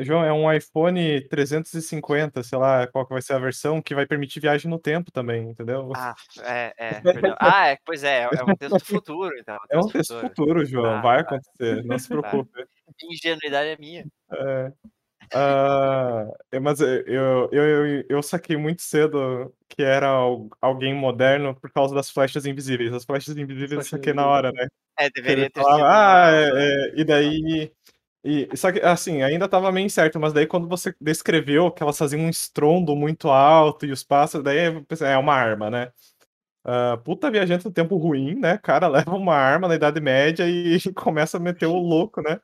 João, é um iPhone 350, sei lá qual que vai ser a versão, que vai permitir viagem no tempo também, entendeu? Ah, é, é, perdão. Ah, é, pois é, é um texto futuro, então. é um texto futuro, João, Tá, vai tá. acontecer, não se Tá. preocupe. Ingenuidade é minha. É. Ah, é, mas eu, eu, eu, eu saquei muito cedo que era al- alguém moderno por causa das flechas invisíveis. As flechas invisíveis eu saquei na hora, né? É, deveria ter falava, sido. ah, é, é", e daí. E, só que, assim, ainda tava meio incerto, mas daí quando você descreveu que elas faziam um estrondo muito alto e os pássaros, daí eu pensei, é uma arma, né? Ah, puta viajante do tempo ruim, né? Cara, leva uma arma na Idade Média e começa a meter o louco, né?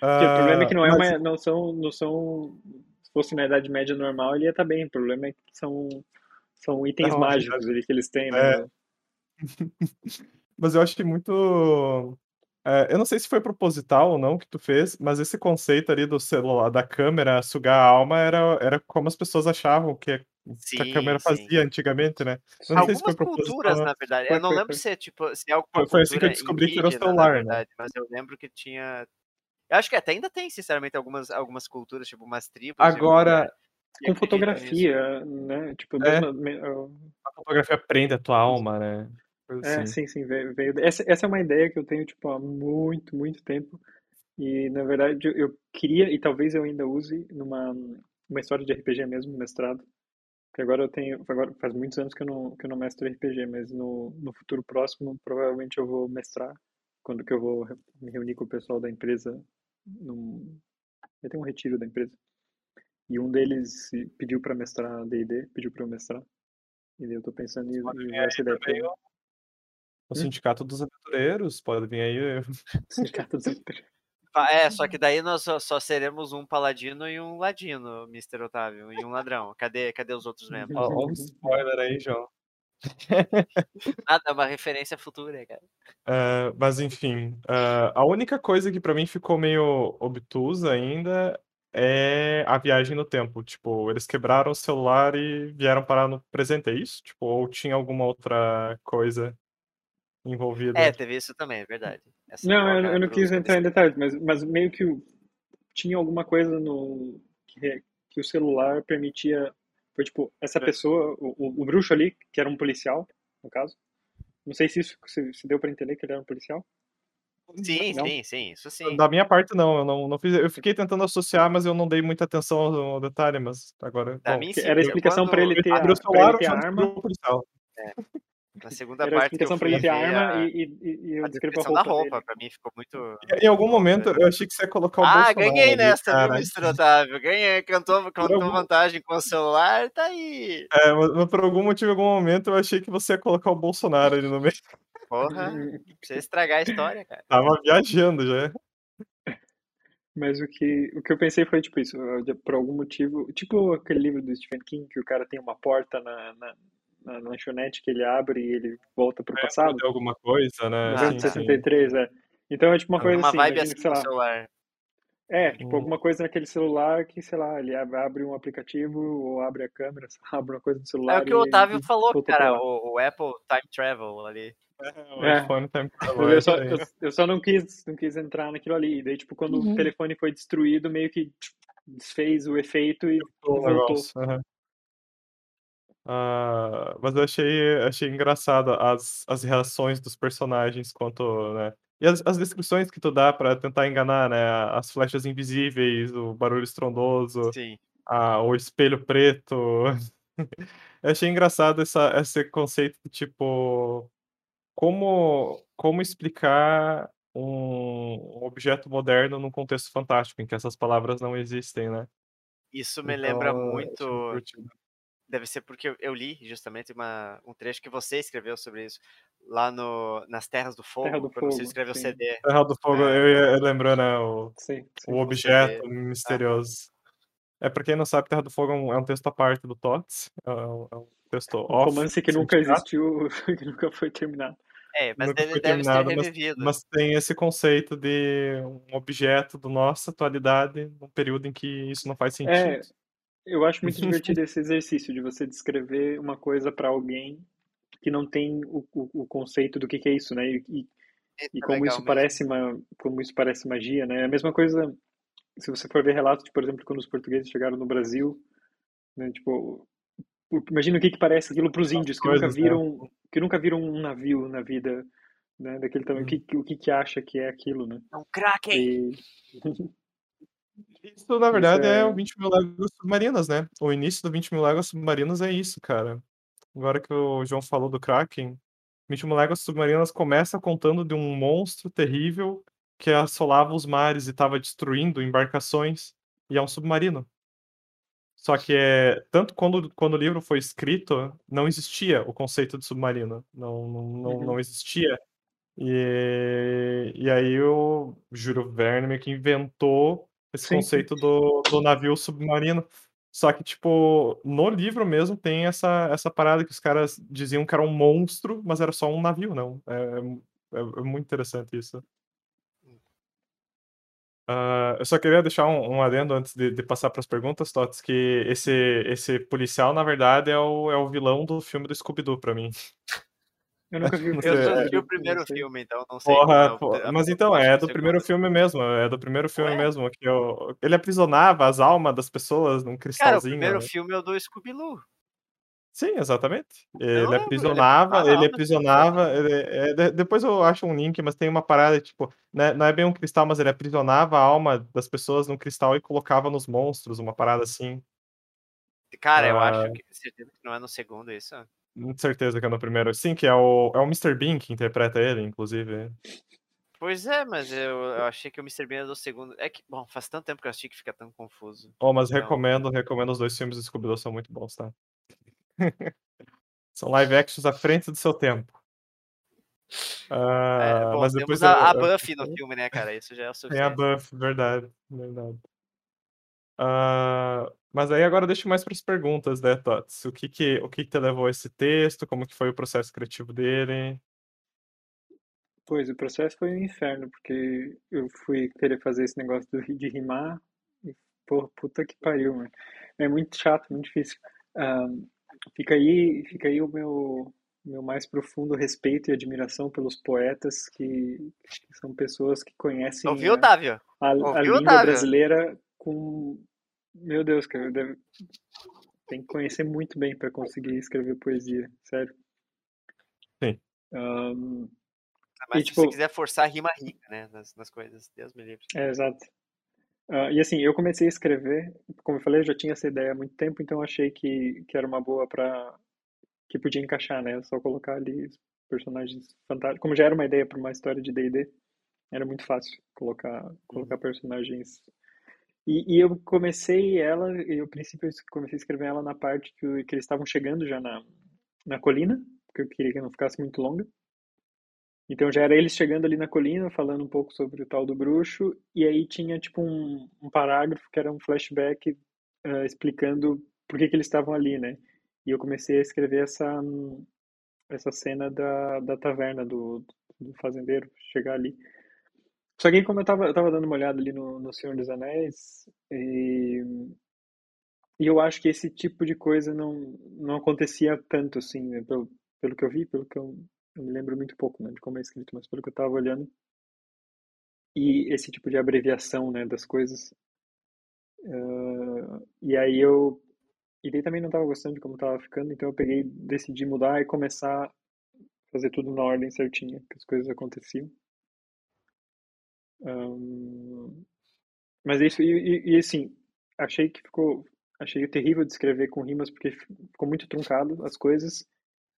Porque o problema é que não, é Ah, mas- uma, não, são, não são. Se fosse na Idade Média normal, ele ia estar bem. O problema é que são, são itens Não, mágicos ali que eles têm, É. né? Mas eu acho que muito. É, eu não sei se foi proposital ou não que tu fez, mas esse conceito ali do celular, da câmera sugar a alma, era, era como as pessoas achavam que, a- que a Sim, câmera sim. fazia antigamente, né? Eu não sei se foi Algumas culturas, né? na verdade. Foi, eu não foi, lembro foi. se é tipo, se é alguma Foi- foi assim que eu descobri que era o indígena, celular, né? verdade, mas eu lembro que tinha. Eu acho que até ainda tem, sinceramente, algumas, algumas culturas, tipo umas tribos. de- Agora, que Com nisso. fotografia, né? Tipo, É. a fotografia prende a tua alma, né? É, sim, sim, veio, veio- Essa, essa é uma ideia que eu tenho, tipo, há muito, muito tempo. E, na verdade, eu, eu queria, e talvez eu ainda use, numa uma história de RPG mesmo, mestrado. Porque agora eu tenho, agora faz muitos anos que eu não, que eu não mestro RPG, mas no, no futuro próximo, provavelmente eu vou mestrar, quando que eu vou me reunir com o pessoal da empresa, num, vai ter um retiro da empresa. E um deles pediu para mestrar D&D, pediu para eu mestrar. E eu tô pensando em usar essa ideia também. O Sindicato dos Aventureiros pode vir aí. Sindicato dos Aventureiros. Ah, É, só que daí nós só, só seremos um paladino e um ladino, Mr. Otávio, e um ladrão. Cadê, cadê os outros membros? Um spoiler aí, João. Nada, é uma referência futura, cara. Ah, mas enfim, ah, a única coisa que pra mim ficou meio obtusa ainda é a viagem no tempo. Tipo, eles quebraram o celular e vieram parar no presente, é isso? Tipo, ou tinha alguma outra coisa envolvida? É, teve isso também, é verdade. Essa Não, eu, eu não quis entrar em detalhes, mas, mas meio que o- tinha alguma coisa no que, que o celular permitia. Foi tipo, essa É. pessoa, o, o, o bruxo ali, que era um policial, no caso. Não sei se isso se, se deu pra entender que ele era um policial. Sim, Não? sim, sim, isso sim. Da minha parte, não, eu não, não fiz. Eu fiquei tentando associar, mas eu não dei muita atenção ao, detalhe, mas agora. Da bom, minha sim, era a explicação pra quando- ele ter, abriu a, o celular, pra ele ter arma. o policial. Na segunda Era a parte que eu explicação pra fui ele ter ver arma a, e, e, e eu a descrevo a descrição da roupa roupa, dele. pra mim ficou muito... Em algum momento eu achei que você ia colocar o Ah, Bolsonaro ganhei ali, nessa, cara. Mr. Otávio? Ganhei, cantou, cantou algum- vantagem com o celular, tá aí. É, mas, por algum motivo, em algum momento, eu achei que você ia colocar o Bolsonaro ali no meio. Porra, precisa estragar a história, cara. Tava viajando já. Mas o que, o que eu pensei foi, tipo, isso, de- por algum motivo, tipo aquele livro do Stephen King, que o cara tem uma porta na, na, na lanchonete que ele abre e ele volta pro passado. Fazer alguma coisa, né? Ah, Sim, Novembro de sim. 63, é. Então é tipo uma É coisa Uma assim, vibe imagina assim celular. é, tipo, Hum. alguma coisa naquele celular que, sei lá, ele ab- abre um aplicativo ou abre a câmera, abre uma coisa no É celular o que o Otávio e falou, cara, o, o Apple Time Travel ali. É, o É. iPhone tá Mas eu só, eu, eu só não quis, não quis entrar naquilo ali. E daí, tipo, quando Uhum. o telefone foi destruído, meio que tipo, desfez o efeito e o voltou. negócio. Ah, mas eu achei, achei engraçado as, as reações dos personagens quanto, né? E as, as descrições que tu dá pra tentar enganar, né? As flechas invisíveis, o barulho estrondoso, Sim. a, o espelho preto. Eu achei engraçado essa, esse conceito de tipo como, como explicar um, objeto moderno num contexto fantástico, em que essas palavras não existem, né? Isso me lembra Então, muito. Deve ser porque eu, li justamente uma, um trecho que você escreveu sobre isso. Lá no, nas Terras do Fogo, Terra do quando você Fogo, escreveu o. CD. Terra do Fogo, É. eu, ia- eu lembrou, né? O, Sim, sim. o objeto misterioso. É, pra quem não sabe, Terra do Fogo é um, é um texto à parte do TOTS. É um, é um texto Um off. romance que nunca sindicato, existiu, que nunca foi terminado. É, mas nunca deve, foi deve ser terminado, mas, revivido. mas tem esse conceito de um objeto da nossa atualidade, num período em que isso não faz É, sentido. Eu acho muito divertido esse exercício de você descrever uma coisa para alguém que não tem o, o, o conceito do que, que é isso, né? E, e, e como isso mesmo. parece uma, como isso parece magia, né? É a mesma coisa se você for ver relatos, de, por exemplo, quando os portugueses chegaram no Brasil, né? Tipo, imagina o que que parece aquilo para os índios que nunca né? viram, que nunca viram um navio na vida, né? Daquele tamanho, Hum. o que, que- o que que acha que é aquilo, né? É um Kraken! E Isso, na verdade, é... é- o 20 mil léguas submarinas, né? O início do 20 mil léguas submarinas é isso, cara. Agora que o João falou do Kraken, 20 mil léguas submarinas começa contando de um monstro terrível que assolava os mares e estava destruindo embarcações, e é um submarino. Só que é tanto quando, quando o livro foi escrito, não existia o conceito de submarino, não, não, não, Uhum. não existia. E, e aí o Júlio Verne que inventou esse Sim, conceito do, do navio submarino. Só que, tipo, no livro mesmo tem essa, essa parada que os caras diziam que era um monstro, mas era só um navio, não. É, é, é muito interessante isso. Ah, eu só queria deixar um, um adendo antes de, de passar para as perguntas, Tots, que esse, esse policial, na verdade, é o, é o vilão do filme do Scooby-Doo pra mim. eu nunca vi o Não filme, Eu só é- vi o não primeiro filme, então não sei é Porra, o- a mas então, é do primeiro filme mesmo, é do primeiro filme Ué? mesmo, que eu, ele aprisionava as almas das pessoas num Cara, o cristalzinho. primeiro né? filme é o do Scooby-Doo. Sim, exatamente. Não Ele ele aprisionava, aprisionava ele almas aprisionava, ele- é, de- depois eu acho um link, mas tem uma parada, tipo, né, não é bem um cristal, mas ele aprisionava a alma das pessoas num cristal e colocava nos monstros, uma parada assim. Cara, eu Ah. acho que certeza que não é no segundo isso. Com certeza que é no primeiro. Sim, que é o, é o Mr. Bean que interpreta ele, inclusive. Pois é, mas eu, eu achei que o Mr. Bean era do segundo. É que, bom, faz tanto tempo que eu assisti que fica tão confuso. Oh, mas Então- recomendo, recomendo os dois filmes do Scooby-Doo, são muito bons, tá? são live actions à frente do seu tempo. É, Ah, bom, mas temos depois a, a Buffy no filme, né, cara? Isso já é o Tem a suficiente. buff, verdade, verdade. Ah, mas aí agora deixo mais para as perguntas, né, Tots? O que que, o que que te levou a esse texto? Como que foi o processo criativo dele? Pois, o processo foi um inferno, porque eu fui querer fazer esse negócio do, de rimar e, pô, puta que pariu, mano. É muito chato, muito difícil. Ah, fica aí, fica aí o meu, meu mais profundo respeito e admiração pelos poetas, que, que são pessoas que conhecem Ouviu, a, Otávio? a, a Ouviu, língua Otávio? brasileira com... Meu Deus, cara, deve- tem que conhecer muito bem para conseguir escrever poesia, sério. Sim. Ah, Mas E, se tipo- você quiser forçar a rima rica, né? Nas, nas coisas. Deus me livre. É, exato. Ah, e assim, eu comecei a escrever, como eu falei, eu já tinha essa ideia há muito tempo, então eu achei que, que era uma boa para que podia encaixar, né? Só colocar ali os personagens fantásticos. Como já era uma ideia para uma história de D&D, era muito fácil colocar colocar personagens. E, e eu comecei ela, e eu, princípio eu comecei a escrever ela na parte que, que eles estavam chegando já na, na colina, porque eu queria que não ficasse muito longa. Então já era eles chegando ali na colina, falando um pouco sobre o tal do bruxo, e aí tinha tipo um, um parágrafo que era um flashback uh, explicando por que, que eles estavam ali, né? E eu comecei a escrever essa, essa cena da, da taverna, do, do fazendeiro chegar ali. Só que como eu tava, eu tava dando uma olhada ali no, no Senhor dos Anéis, e, e eu acho que esse tipo de coisa não, não acontecia tanto, assim, né? pelo, pelo que eu vi, pelo que eu, eu me lembro muito pouco, né, de como é escrito, mas pelo que eu tava olhando. E esse tipo de abreviação, né, das coisas. Uh, e aí eu e daí também não estava gostando de como estava ficando, então eu peguei, decidi mudar e começar a fazer tudo na ordem certinha, que as coisas aconteciam. Um, mas isso, e, e, e, assim, achei que ficou, achei terrível de escrever com rimas, porque ficou muito truncado as coisas,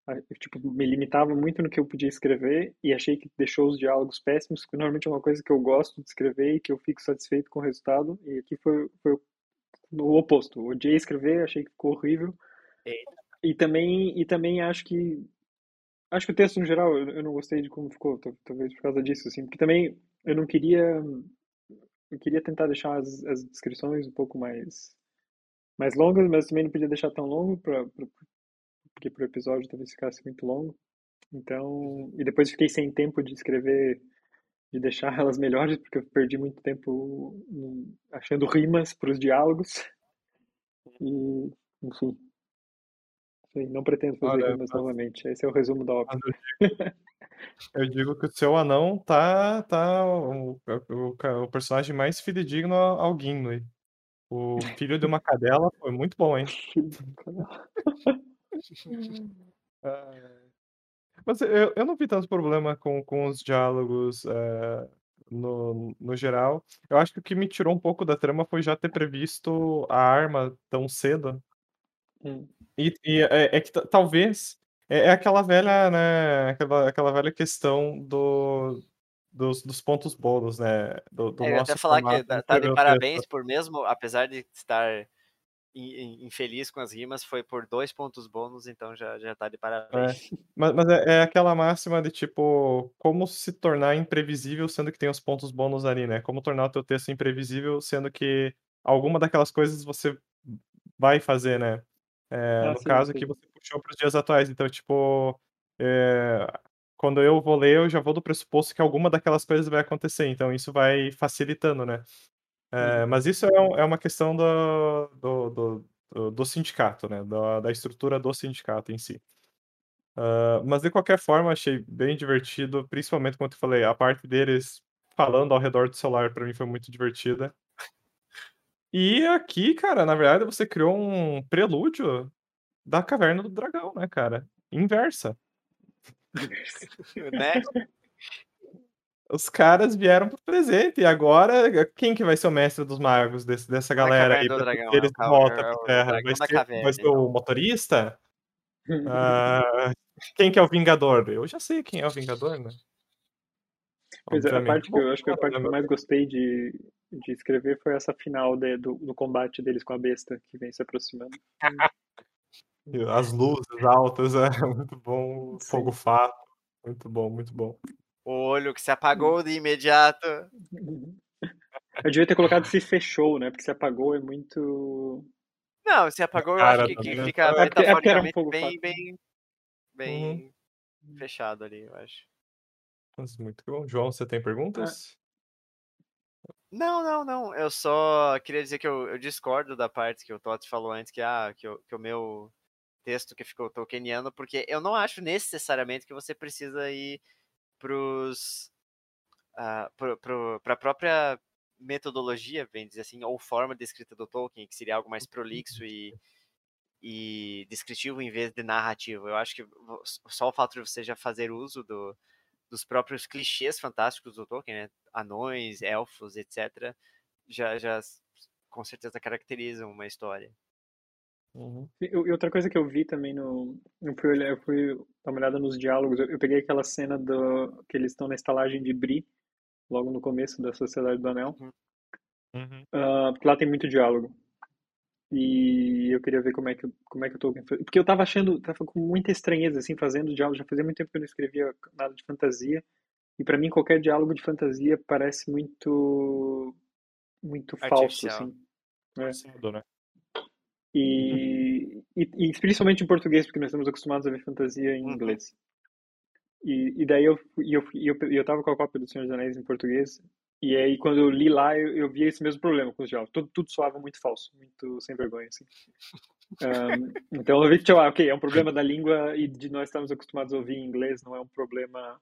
eu, tipo, me limitava muito no que eu podia escrever, e achei que deixou os diálogos péssimos, que normalmente é uma coisa que eu gosto de escrever e que eu fico satisfeito com o resultado, e aqui foi, foi no oposto. Odiei escrever, achei que ficou horrível. Eita. E também, e também acho que acho que o texto no geral eu, não gostei de como ficou, talvez por causa disso, assim, porque também eu não queria eu queria tentar deixar as, as descrições um pouco mais mais longas, mas também não podia deixar tão longo para porque pro episódio talvez ficasse muito longo. Então, e depois fiquei sem tempo de escrever de deixar elas melhores, porque eu perdi muito tempo achando rimas para os diálogos. E, enfim. Não pretendo fazer Olha, rimas mas... novamente. Esse é o resumo da obra. Eu digo que o seu anão tá, tá o, o, o personagem mais fidedigno ao Gimli. O filho de uma cadela foi muito bom, hein? Cadela. Mas eu, eu não vi tanto problema com, com os diálogos é, no, no geral. Eu acho que o que me tirou um pouco da trama foi já ter previsto a arma tão cedo. E, e é, é, que talvez é, é, aquela velha, né? Aquela, aquela velha questão do, dos, dos pontos bônus, né? Do, do é, eu até falar que tá, tá de parabéns por mesmo, apesar de estar infeliz com as rimas, foi por dois pontos bônus, então já, já tá de parabéns. É. Mas, mas é, é, aquela máxima de tipo, como se tornar imprevisível sendo que tem os pontos bônus ali, né? Como tornar o teu texto imprevisível sendo que alguma daquelas coisas você vai fazer, né? É, ah, no sim, caso sim. que você puxou para os dias atuais. Então, tipo, é, quando eu vou ler, eu já vou do pressuposto que alguma daquelas coisas vai acontecer. Então, isso vai facilitando, né? É, mas isso é, é, uma questão do, do, do, do sindicato, né? Da, da, estrutura do sindicato em si. Uh, mas de qualquer forma, achei bem divertido, principalmente como eu falei, a parte deles falando ao redor do celular para mim foi muito divertida. E aqui, cara, na verdade você criou um prelúdio da Caverna do Dragão, né, cara? Inversa. né? Os caras vieram pro presente. E agora, quem que vai ser o mestre dos magos desse, dessa galera aí? Dragão, eles é voltam pra terra. Vai ser, caverna, vai ser então. o motorista? uh, quem que é o Vingador? Eu já sei quem é o Vingador, né? Pois é, a parte que eu acho que a parte que eu mais gostei de, de escrever foi essa final de, do, do combate deles com a besta que vem se aproximando. As luzes altas, é muito bom. Fogo fato. Muito bom, muito bom. O olho que se apagou de imediato. Eu devia ter colocado se fechou, né? Porque se apagou é muito. Não, se apagou eu acho que, que fica é metaforicamente um bem, bem, bem uhum. fechado ali, eu acho. Mas muito bom. João, você tem perguntas? Não, não, não. Eu só queria dizer que eu, eu discordo da parte que o Tots falou antes, que, ah, que, o, que o meu texto que ficou tolkieniano, porque eu não acho necessariamente que você precisa ir pros uh, para a própria metodologia, bem dizer assim, ou forma de escrita do Tolkien, que seria algo mais prolixo e, e descritivo em vez de narrativo. Eu acho que só o fato de você já fazer uso do, dos próprios clichês fantásticos do Tolkien, né? anões, elfos, etc., já, já com certeza caracterizam uma história. Uhum. E e outra coisa que eu vi também no. Eu fui, olhar, eu fui dar uma olhada nos diálogos. Eu, eu peguei aquela cena do que eles estão na estalagem de Bri, logo no começo da Sociedade do Anel. Uhum. ah, porque lá tem muito diálogo. E eu queria ver como é que, como é que o Tolkien fez. Porque eu tava achando, tava com muita estranheza, assim, fazendo diálogo. Já fazia muito tempo que eu não escrevia nada de fantasia. E pra mim, qualquer diálogo de fantasia parece muito. muito falso, assim. É. Forçado, né? E, e, e principalmente em português, porque nós estamos acostumados a ver fantasia em Uhum. inglês. E, e daí eu, e eu, e eu, e eu tava com a cópia do Senhor dos Anéis em português, e aí quando eu li lá, eu, eu via esse mesmo problema com os diálogos. Tudo, tudo soava muito falso, muito sem vergonha, assim. Ahn, então eu vi que, tipo, ah, ok, é um problema da língua e de nós estarmos acostumados a ouvir em inglês, não é um problema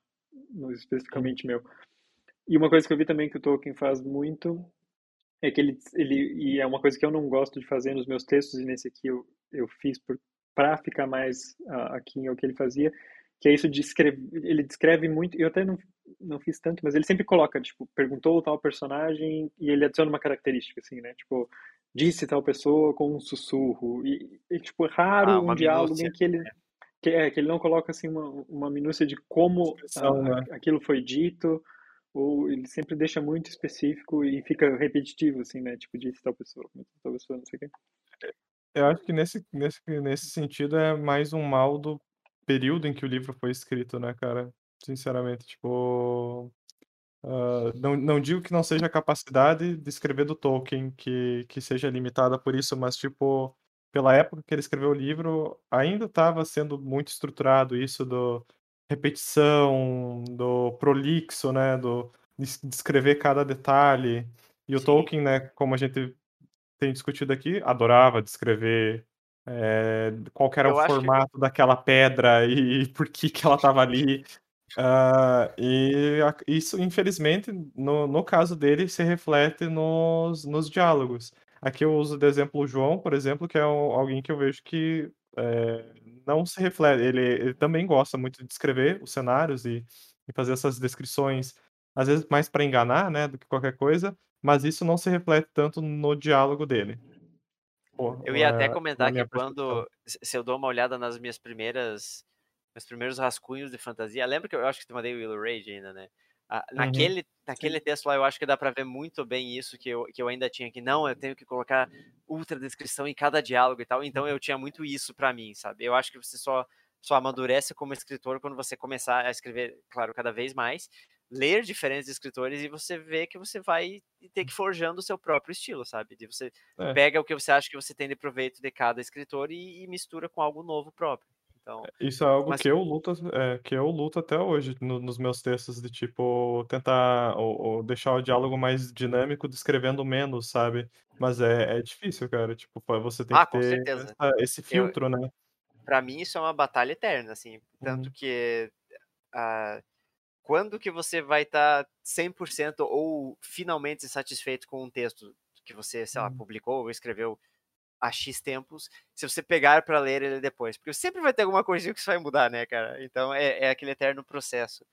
especificamente meu. E uma coisa que eu vi também que o Tolkien faz muito é que ele, ele e é uma coisa que eu não gosto de fazer nos meus textos e nesse aqui eu, eu fiz para ficar mais ah, aqui em o que ele fazia, que é isso de escrever, ele descreve muito, eu até não, não fiz tanto, mas ele sempre coloca, tipo, perguntou tal personagem e ele adiciona uma característica, assim, né, tipo, disse tal pessoa com um sussurro, e, e, tipo, raro Ah, um diálogo minúcia. em que ele, que, é, que ele não coloca, assim, uma, uma minúcia de como Descrição, ah, né? aquilo foi dito, ou ele sempre deixa muito específico e fica repetitivo, assim, né? Tipo, disse tal pessoa, tal pessoa, não sei o quê. Eu acho que nesse, nesse, nesse sentido é mais um mal do período em que o livro foi escrito, né, cara? Sinceramente, tipo. ah, não, não digo que não seja a capacidade de escrever do Tolkien que, que seja limitada por isso, mas, tipo, pela época que ele escreveu o livro, ainda estava sendo muito estruturado isso do repetição, do prolixo, né? Do de descrever cada detalhe. E o Sim. Tolkien, né, como a gente tem discutido aqui, adorava descrever é, qual era Eu o acho que- formato daquela pedra e por que, que ela estava ali. Ah, e a- isso, infelizmente, no, no caso dele, se reflete nos, nos diálogos. Aqui eu uso de exemplo o João, por exemplo, que é o- alguém que eu vejo que é, não se reflete. Ele, ele também gosta muito de descrever os cenários e, e fazer essas descrições, às vezes mais para enganar, né, do que qualquer coisa, mas isso não se reflete tanto no diálogo dele. Pô, Eu ia até é, comentar na minha que quando se eu dou uma olhada nas minhas primeiras meus primeiros rascunhos de fantasia, lembra que eu acho que te mandei o Willow Rage ainda, né? Ah, Uhum. naquele naquele texto lá eu acho que dá pra ver muito bem isso que eu, que eu ainda tinha que não, eu tenho que colocar ultra descrição em cada diálogo e tal. Então eu tinha muito isso pra mim, sabe? Eu acho que você só só amadurece como escritor quando você começar a escrever, claro, cada vez mais, ler diferentes escritores e você vê que você vai ter que forjando o seu próprio estilo, sabe? De você É. pega o que você acha que você tem de proveito de cada escritor e, e mistura com algo novo próprio. Então, Isso é algo Mas- que eu luto, é, que eu luto até hoje no- nos meus textos de tipo tentar ou, ou deixar o diálogo mais dinâmico, descrevendo menos, sabe? Mas é, é difícil, cara. Tipo, você tem Ah, que ter essa- esse filtro, né? pra mim isso é uma batalha eterna, assim, tanto Uhum. que ah, quando que você vai estar 100% ou finalmente satisfeito com um texto que você, sei lá, Uhum. publicou ou escreveu há X tempos, se você pegar pra ler ele depois, porque sempre vai ter alguma coisinha que você vai mudar, né, cara? Então é, é aquele eterno processo.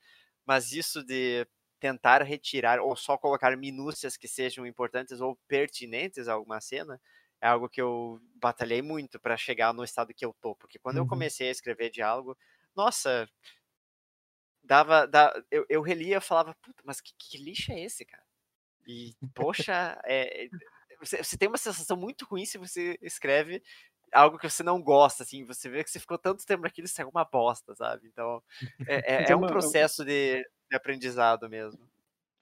Mas isso de tentar retirar ou só colocar minúcias que sejam importantes ou pertinentes a alguma cena é algo que eu batalhei muito pra chegar no estado que eu tô, porque quando eu Uhum. comecei a escrever diálogo, nossa, dava, da, eu, eu relia e falava, puta, mas que, que lixo é esse, cara? E, poxa, é, é, você, você tem uma sensação muito ruim se você escreve algo que você não gosta, assim, você vê que você ficou tanto tempo naquilo e saiu uma bosta, sabe? Então, é, é- é é um uma- processo de, de aprendizado mesmo.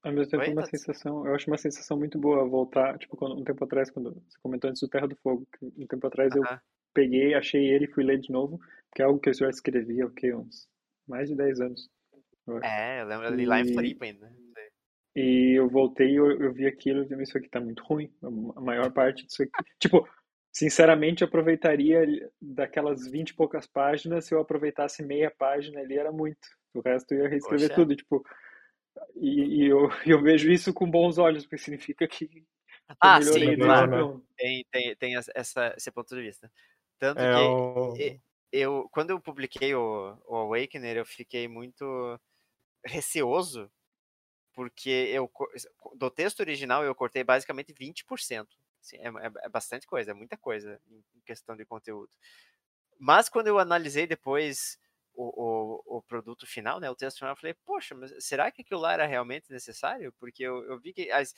Ao mesmo tempo, Oi, uma Tats? sensação, eu acho uma sensação muito boa voltar, tipo, quando, um tempo atrás, quando você comentou antes do Terra do Fogo, um tempo atrás eu Aham. peguei, achei ele e fui ler de novo, que é algo que eu já escrevi há, o quê, uns mais de 10 anos. eu. É, eu lembro ali lá em E- Floripa ainda. E eu voltei e eu, eu vi aquilo e isso aqui tá muito ruim. A maior parte disso aqui. Tipo, sinceramente, eu aproveitaria daquelas 20 e poucas páginas, se eu aproveitasse meia página ali, era muito. O resto eu ia reescrever Poxa. tudo, tipo. E, e eu, eu vejo isso com bons olhos, porque significa que Ah, sim, claro. Tem, tem, tem essa- esse ponto de vista. Tanto É que o... e- eu, quando eu publiquei o, o Awakener, eu fiquei muito receoso, porque eu do texto original eu cortei basicamente 20%. Assim, é, é, é bastante coisa, é muita coisa em, questão de conteúdo. Mas quando eu analisei depois o, o, o, produto final, né, o texto final, eu falei, poxa, mas será que aquilo lá era realmente necessário? Porque eu, eu vi que as,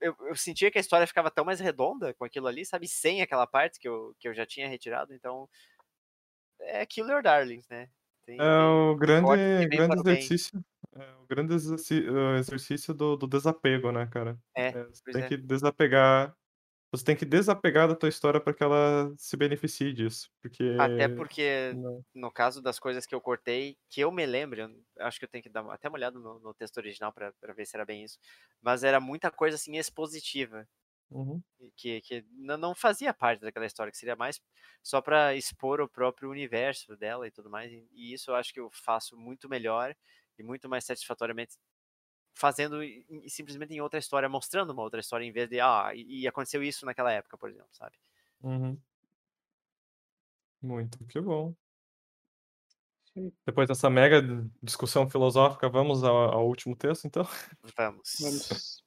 eu, eu, sentia que a história ficava tão mais redonda com aquilo ali, sabe, sem aquela parte que eu, que eu já tinha retirado, então é Killer Darlings, né? Tem, é o grande, grande exercício, é o grande exercício do, do desapego, né, cara? É, é você tem é. que desapegar você tem que desapegar da tua história para que ela se beneficie disso, porque Até porque, no caso das coisas que eu cortei, que eu me lembro, acho que eu tenho que dar até uma olhada no, no texto original para ver se era bem isso, mas era muita coisa assim expositiva, Uhum. que, que não fazia parte daquela história, que seria mais só para expor o próprio universo dela e tudo mais, e isso eu acho que eu faço muito melhor e muito mais satisfatoriamente fazendo simplesmente em outra história, mostrando uma outra história, em vez de, ah, e, e aconteceu isso naquela época, por exemplo, sabe? Uhum. Muito que bom. Sim. Depois dessa mega discussão filosófica, vamos ao, ao último texto, então? Vamos. Vamos.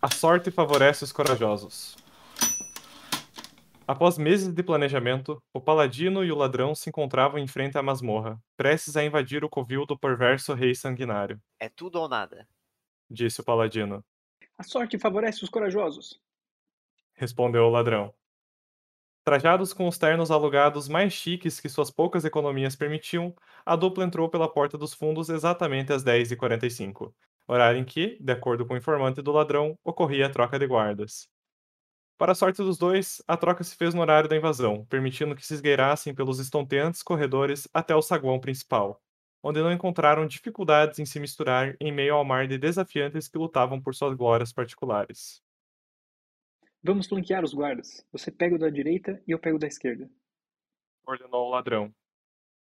A sorte favorece os corajosos. Após meses de planejamento, o paladino e o ladrão se encontravam em frente à masmorra, prestes a invadir o covil do perverso rei sanguinário. É tudo ou nada, disse o paladino. A sorte favorece os corajosos, respondeu o ladrão. Trajados com os ternos alugados mais chiques que suas poucas economias permitiam, a dupla entrou pela porta dos fundos exatamente às 10h45, horário em que, de acordo com o informante do ladrão, ocorria a troca de guardas. Para a sorte dos dois, a troca se fez no horário da invasão, permitindo que se esgueirassem pelos estonteantes corredores até o saguão principal, onde não encontraram dificuldades em se misturar em meio ao mar de desafiantes que lutavam por suas glórias particulares. Vamos flanquear os guardas. Você pega o da direita e eu pego o da esquerda. Ordenou o ladrão.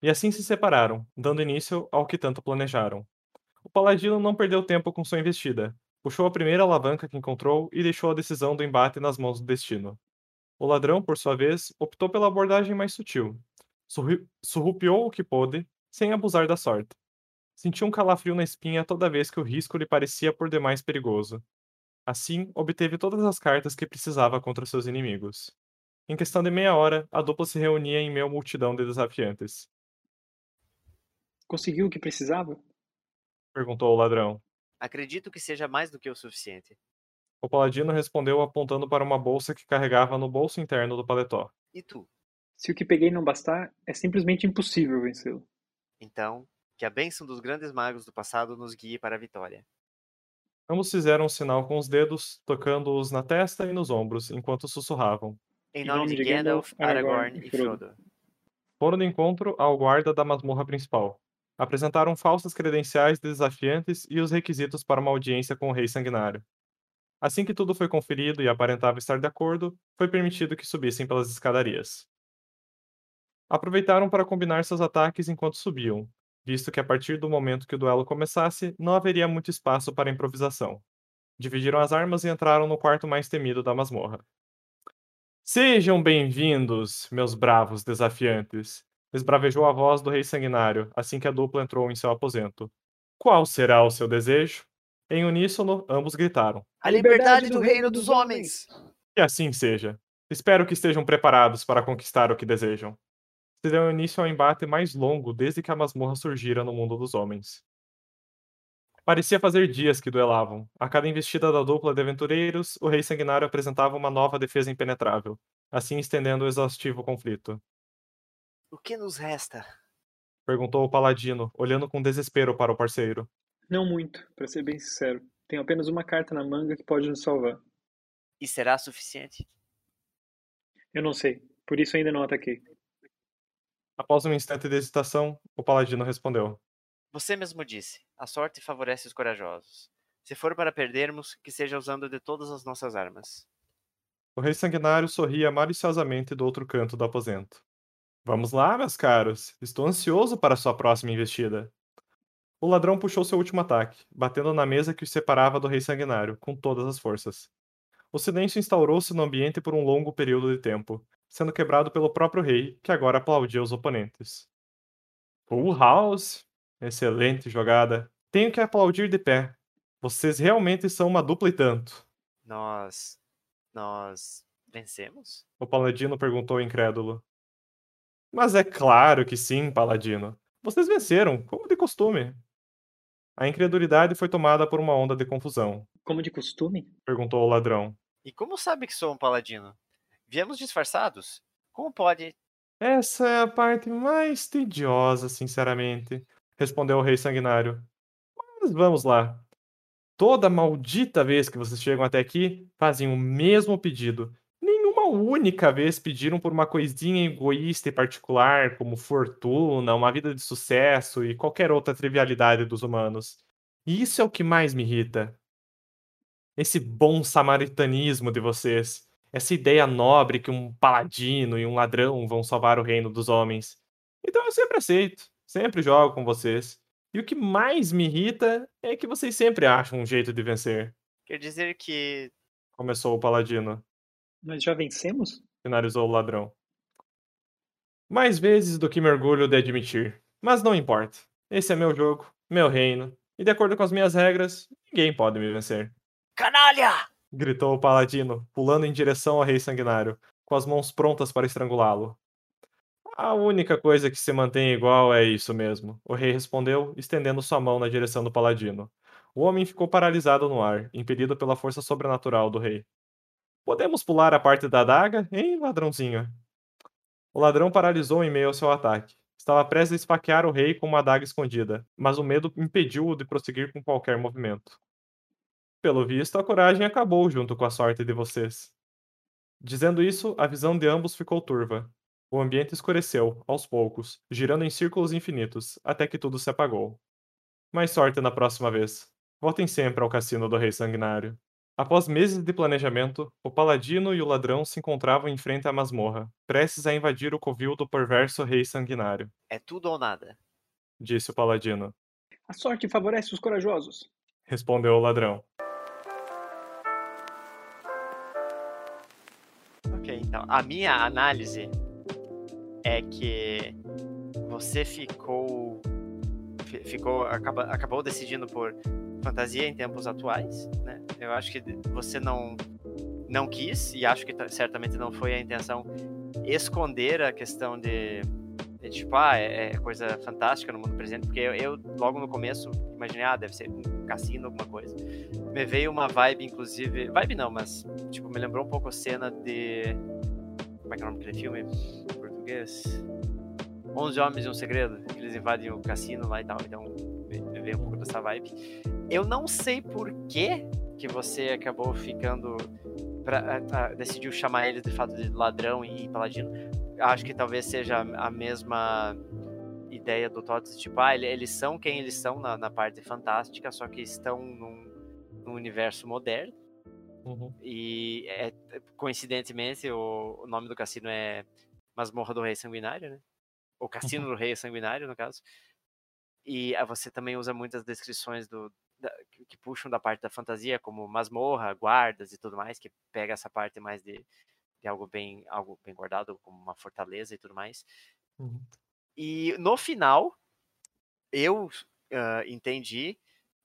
E assim se separaram, dando início ao que tanto planejaram. O paladino não perdeu tempo com sua investida, Puxou a primeira alavanca que encontrou e deixou a decisão do embate nas mãos do destino. O ladrão, por sua vez, optou pela abordagem mais sutil. Surrupiou o que pôde, sem abusar da sorte. Sentiu um calafrio na espinha toda vez que o risco lhe parecia por demais perigoso. Assim, obteve todas as cartas que precisava contra seus inimigos. Em questão de meia hora, a dupla se reunia em meio à multidão de desafiantes. Conseguiu o que precisava? Perguntou o ladrão. Acredito que seja mais do que o suficiente. O paladino respondeu apontando para uma bolsa que carregava no bolso interno do paletó. E tu? Se o que peguei não bastar, é simplesmente impossível vencê-lo. Então, que a bênção dos grandes magos do passado nos guie para a vitória. Ambos fizeram um sinal com os dedos, tocando-os na testa e nos ombros, enquanto sussurravam. Em nome, em nome de, de Gandalf, Aragorn, Aragorn e Frodo. Foram de encontro ao guarda da masmorra principal apresentaram falsas credenciais desafiantes e os requisitos para uma audiência com o rei sanguinário. Assim que tudo foi conferido e aparentava estar de acordo, foi permitido que subissem pelas escadarias. Aproveitaram para combinar seus ataques enquanto subiam, visto que a partir do momento que o duelo começasse, não haveria muito espaço para improvisação. Dividiram as armas e entraram no quarto mais temido da masmorra. Sejam bem-vindos, meus bravos desafiantes, esbravejou a voz do rei sanguinário, assim que a dupla entrou em seu aposento. Qual será o seu desejo? Em uníssono, ambos gritaram: A liberdade do reino dos homens! Que assim seja. Espero que estejam preparados para conquistar o que desejam. Se deu início ao embate mais longo desde que a masmorra surgira no mundo dos homens. Parecia fazer dias que duelavam. A cada investida da dupla de aventureiros, o rei sanguinário apresentava uma nova defesa impenetrável, assim estendendo o exaustivo conflito. O que nos resta? Perguntou o paladino, olhando com desespero para o parceiro. Não muito, para ser bem sincero. Tenho apenas uma carta na manga que pode nos salvar. E será suficiente? Eu não sei, por isso ainda não ataquei. Após um instante de hesitação, o paladino respondeu: Você mesmo disse: a sorte favorece os corajosos. Se for para perdermos, que seja usando de todas as nossas armas. O rei sanguinário sorria maliciosamente do outro canto do aposento. Vamos lá, meus caros. Estou ansioso para sua próxima investida. O ladrão puxou seu último ataque, batendo na mesa que os separava do rei sanguinário, com todas as forças. O silêncio instaurou-se no ambiente por um longo período de tempo, sendo quebrado pelo próprio rei, que agora aplaudia os oponentes. Full House! Excelente jogada. Tenho que aplaudir de pé. Vocês realmente são uma dupla e tanto. Nós Nós vencemos? O paladino perguntou incrédulo. Mas é claro que sim, paladino. Vocês venceram, como de costume. A incredulidade foi tomada por uma onda de confusão. Como de costume? Perguntou o ladrão. E como sabe que sou um paladino? Viemos disfarçados? Como pode? Essa é a parte mais tediosa, sinceramente, respondeu o rei sanguinário. Mas vamos lá. Toda maldita vez que vocês chegam até aqui, fazem o mesmo pedido. Única vez pediram por uma coisinha egoísta e particular, como fortuna, uma vida de sucesso e qualquer outra trivialidade dos humanos. E isso é o que mais me irrita. Esse bom samaritanismo de vocês. Essa ideia nobre que um paladino e um ladrão vão salvar o reino dos homens. Então eu sempre aceito, sempre jogo com vocês. E o que mais me irrita é que vocês sempre acham um jeito de vencer. Quer dizer que. Começou o paladino. Nós já vencemos? Finalizou o ladrão. Mais vezes do que me orgulho de admitir. Mas não importa. Esse é meu jogo, meu reino. E de acordo com as minhas regras, ninguém pode me vencer. Canalha! Gritou o paladino, pulando em direção ao rei sanguinário, com as mãos prontas para estrangulá-lo. A única coisa que se mantém igual é isso mesmo, o rei respondeu, estendendo sua mão na direção do paladino. O homem ficou paralisado no ar, impedido pela força sobrenatural do rei. Podemos pular a parte da adaga, hein, ladrãozinho? O ladrão paralisou em meio ao seu ataque. Estava prestes a esfaquear o rei com uma adaga escondida, mas o medo impediu-o de prosseguir com qualquer movimento. Pelo visto, a coragem acabou junto com a sorte de vocês. Dizendo isso, a visão de ambos ficou turva. O ambiente escureceu, aos poucos, girando em círculos infinitos, até que tudo se apagou. Mais sorte na próxima vez. Voltem sempre ao cassino do Rei Sanguinário. Após meses de planejamento, o paladino e o ladrão se encontravam em frente à masmorra, prestes a invadir o covil do perverso Rei Sanguinário. É tudo ou nada. Disse o paladino. A sorte favorece os corajosos. Respondeu o ladrão. Ok, então. A minha análise é que você ficou ficou acaba, acabou decidindo por fantasia em tempos atuais, né? Eu acho que você não não quis e acho que certamente não foi a intenção esconder a questão de, de tipo ah é, é, coisa fantástica no mundo presente porque eu, eu, logo no começo imaginei ah deve ser um cassino alguma coisa me veio uma vibe inclusive vibe não mas tipo me lembrou um pouco a cena de como é que é o nome daquele filme português. 11 Homens e um Segredo, que eles invadem o cassino lá e tal, então veio um pouco dessa vibe. Eu não sei por que que você acabou ficando pra, decidiu chamar eles de fato de ladrão e paladino. Acho que talvez seja a mesma ideia do Tots, tipo, ah, eles são quem eles são na, na parte fantástica, só que estão num, num universo moderno. Uhum. E é, coincidentemente o, o nome do cassino é Masmorra do Rei Sanguinário, né? O Cassino do Rei Sanguinário, no caso. E ah, você também usa muitas descrições do, da, que puxam da parte da fantasia, como masmorra, guardas e tudo mais, que pega essa parte mais de, de algo bem algo bem guardado, como uma fortaleza e tudo mais. Uhum. E no final, eu uh, entendi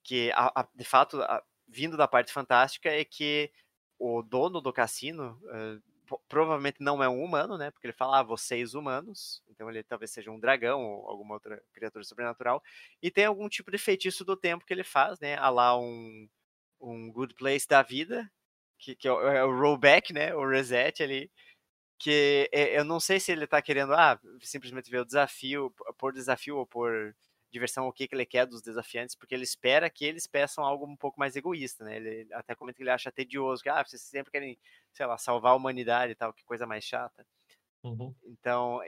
que, a, a, de fato, a, vindo da parte fantástica, é que o dono do cassino uh, provavelmente não é um humano, né? Porque ele fala, ah, vocês humanos. Então ele talvez seja um dragão ou alguma outra criatura sobrenatural. E tem algum tipo de feitiço do tempo que ele faz, né? A lá um, um good place da vida, que, que é, o, é o rollback, né? O reset ali. Que é, eu não sei se ele tá querendo, ah, simplesmente ver o desafio, por desafio ou por diversão o que, que ele quer dos desafiantes, porque ele espera que eles peçam algo um pouco mais egoísta, né? Ele até comenta que ele acha tedioso, que ah, vocês sempre querem, sei lá, salvar a humanidade e tal, que coisa mais chata. Uhum. Então,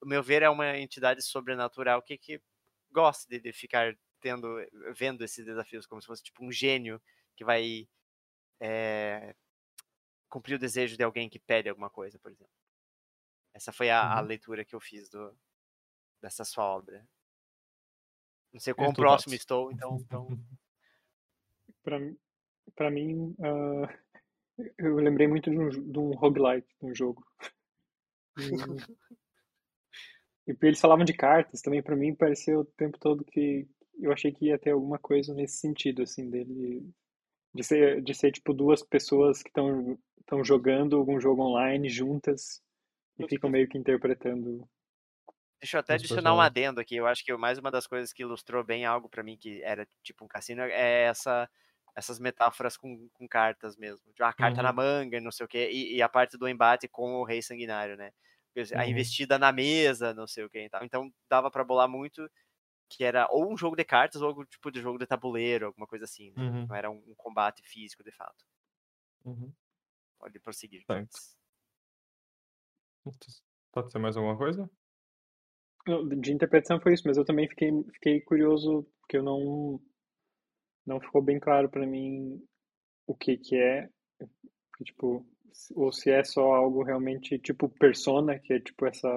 o meu ver é uma entidade sobrenatural que, que gosta de, de ficar tendo, vendo esses desafios como se fosse tipo um gênio que vai é, cumprir o desejo de alguém que pede alguma coisa, por exemplo. Essa foi a, uhum. a leitura que eu fiz do, dessa sua obra. Não sei quão próximo estou, então. então... Para mim, uh, eu lembrei muito de um, de um roguelike, de um jogo. E, e eles falavam de cartas também, para mim pareceu o tempo todo que eu achei que ia ter alguma coisa nesse sentido, assim, dele. De ser, de ser tipo duas pessoas que estão estão jogando algum jogo online juntas e ficam meio que interpretando. Deixa eu até adicionar um adendo aqui. Eu acho que mais uma das coisas que ilustrou bem algo pra mim que era tipo um cassino é essa, essas metáforas com, com cartas mesmo. De uma carta na Uhum. manga, não sei o quê, e, e a parte do embate com o rei sanguinário, né? A Uhum. investida na mesa, não sei o que e tal. Então dava pra bolar muito que era ou um jogo de cartas ou algum tipo de jogo de tabuleiro, alguma coisa assim. Né? Uhum. Não era um, um combate físico de fato. Uhum. Pode prosseguir. Tá. Jones. Pode ser mais alguma coisa? De interpretação foi isso, mas eu também fiquei, fiquei curioso porque eu não não ficou bem claro pra mim o que que é, tipo, ou se é só algo realmente tipo Persona, que é tipo essa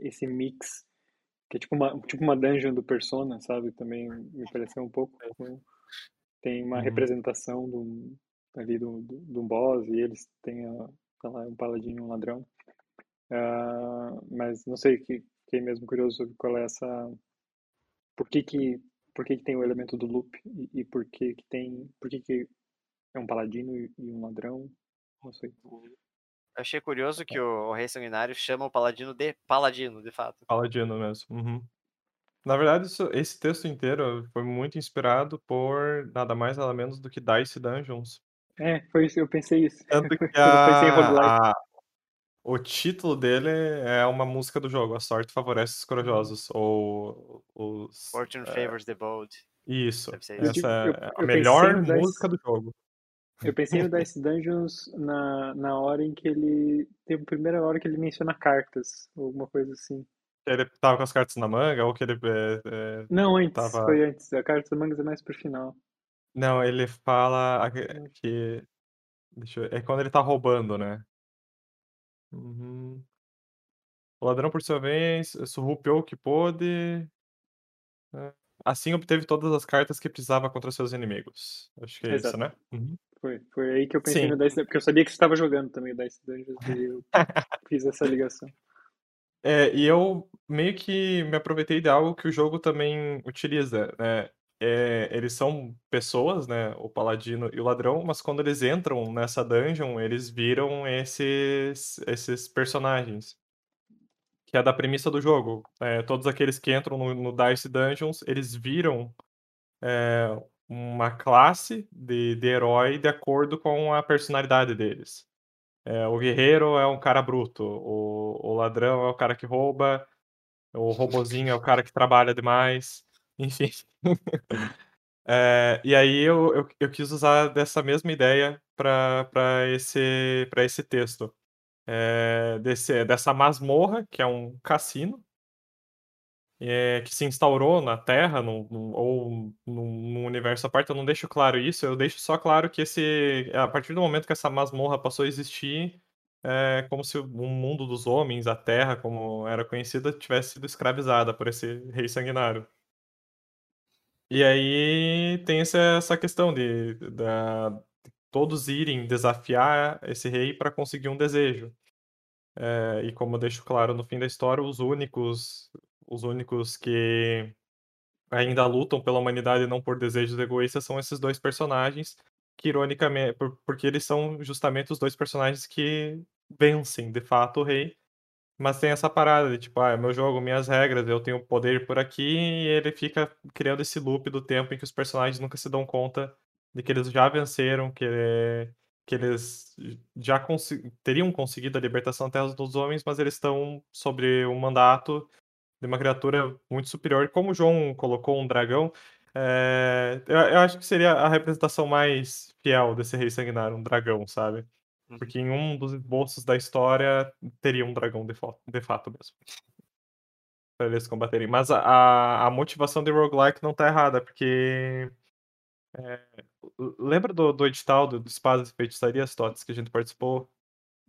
esse mix, que é tipo uma tipo uma dungeon do Persona, sabe? Também me pareceu um pouco com- tem uma Uhum. representação do ali do, do, do boss e eles têm a, lá, um paladino e um ladrão. Ah, mas não sei, que- fiquei mesmo curioso sobre qual é essa. Por que que, por que que tem o elemento do loop e, e por que que tem. Por que que é um paladino e, e um ladrão? Não sei. Eu achei curioso que o, o rei sanguinário chama o paladino de paladino, de fato. Paladino mesmo. Uhum. Na verdade, isso- esse texto inteiro foi muito inspirado por nada mais nada menos do que Dice Dungeons. É, foi isso, eu pensei isso. Tanto que Quando eu pensei em a, a- o título dele é uma música do jogo, A Sorte Favorece os Corajosos, ou os... Fortune é, favors the bold. isso, Deve ser Eu essa eu- é a melhor Dice- música do jogo. Eu pensei no Dice Dungeons na, na hora em que ele. Tem a primeira hora que ele menciona cartas, ou alguma coisa assim. Ele tava com as cartas na manga, ou que ele... é, é, Não, antes, Tava- foi antes. A carta das mangas é mais pro final. Não, ele fala que... Deixa eu... É quando ele tá roubando, né? Uhum. O ladrão, por sua vez, surrupiou o que pôde. é, Assim obteve todas as cartas que precisava contra seus inimigos. Acho que é Exato. isso, né? Uhum. Foi, foi aí que eu pensei Sim. no Dice porque eu sabia que você estava jogando também o Dice Dungeons e eu fiz essa ligação. É, e eu meio que me aproveitei de algo que o jogo também utiliza, né? É, eles são pessoas, né? O paladino e o ladrão, mas quando eles entram nessa dungeon, eles viram esses, esses personagens. Que é da premissa do jogo. É, todos aqueles que entram no, no Dice Dungeons, eles viram é, uma classe de, de herói de acordo com a personalidade deles. É, o guerreiro é um cara bruto, o, o ladrão é o cara que rouba, o robozinho é o cara que trabalha demais, enfim. É, e aí eu, eu, eu quis usar dessa mesma ideia para esse, esse texto. É, desse, dessa masmorra, que é um cassino, é, que se instaurou na Terra num- num- ou num universo à parte, eu não deixo claro isso, eu deixo só claro que esse, a partir do momento que essa masmorra passou a existir, é como se o mundo dos homens, a Terra, como era conhecida, tivesse sido escravizada por esse rei sanguinário. E aí tem essa, essa questão de, da- de todos irem desafiar esse rei para conseguir um desejo. É, e como eu deixo claro no fim da história, os únicos, os únicos que ainda lutam pela humanidade e não por desejos egoístas são esses dois personagens, que ironicamente, por- porque eles são justamente os dois personagens que vencem, de fato, o rei. Mas tem essa parada de tipo, ah, é meu jogo, minhas regras, eu tenho poder por aqui, e ele fica criando esse loop do tempo em que os personagens nunca se dão conta de que eles já venceram, que, que eles já teriam conseguido a libertação da Terra dos Homens, mas eles estão sobre o mandato de uma criatura muito superior. Como o João colocou um dragão, é, eu, eu acho que seria a representação mais fiel desse rei sanguinário, um dragão, sabe? Porque em um dos esboços da história teria um dragão de, de fato mesmo. Pra eles combaterem. Mas a, a, motivação de roguelike não tá errada, porque. é, lembra do, do edital do, do Espadas e Feitiçarias, Tots, que a gente participou?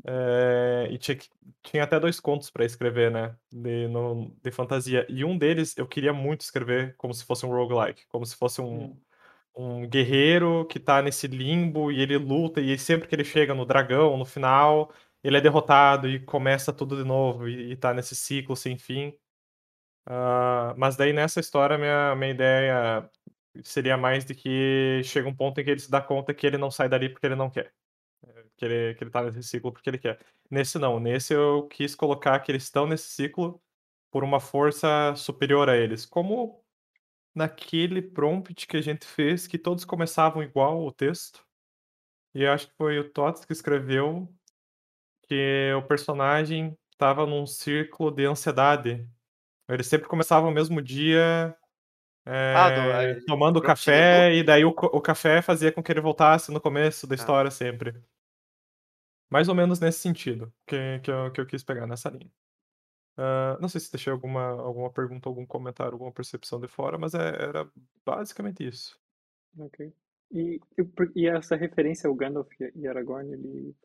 É, e tinha, tinha até dois contos pra escrever, né? De, no- de fantasia. E um deles eu queria muito escrever como se fosse um roguelike. Como se fosse um, Hum. Um guerreiro que tá nesse limbo e ele luta, e sempre que ele chega no dragão, no final, ele é derrotado e começa tudo de novo, e, e tá nesse ciclo sem fim. Ah, mas daí nessa história, minha, minha ideia seria mais de que chega um ponto em que ele se dá conta que ele não sai dali porque ele não quer. que ele, que ele tá nesse ciclo porque ele quer. Nesse não, nesse eu quis colocar que eles estão nesse ciclo por uma força superior a eles. Como naquele prompt que a gente fez, que todos começavam igual o texto. E eu acho que foi o Tots que escreveu que o personagem estava num círculo de ansiedade. Eles sempre começavam o mesmo dia Ah, do- é, aí, tomando café, e daí o, o café fazia com que ele voltasse no começo da Ah. história sempre. Mais ou menos nesse sentido que, que, eu, que eu quis pegar nessa linha. Ah, não sei se deixei alguma, alguma pergunta, algum comentário, alguma percepção de fora, mas é- era basicamente isso. Ok. E, e, e essa referência ao Gandalf e Aragorn, ele.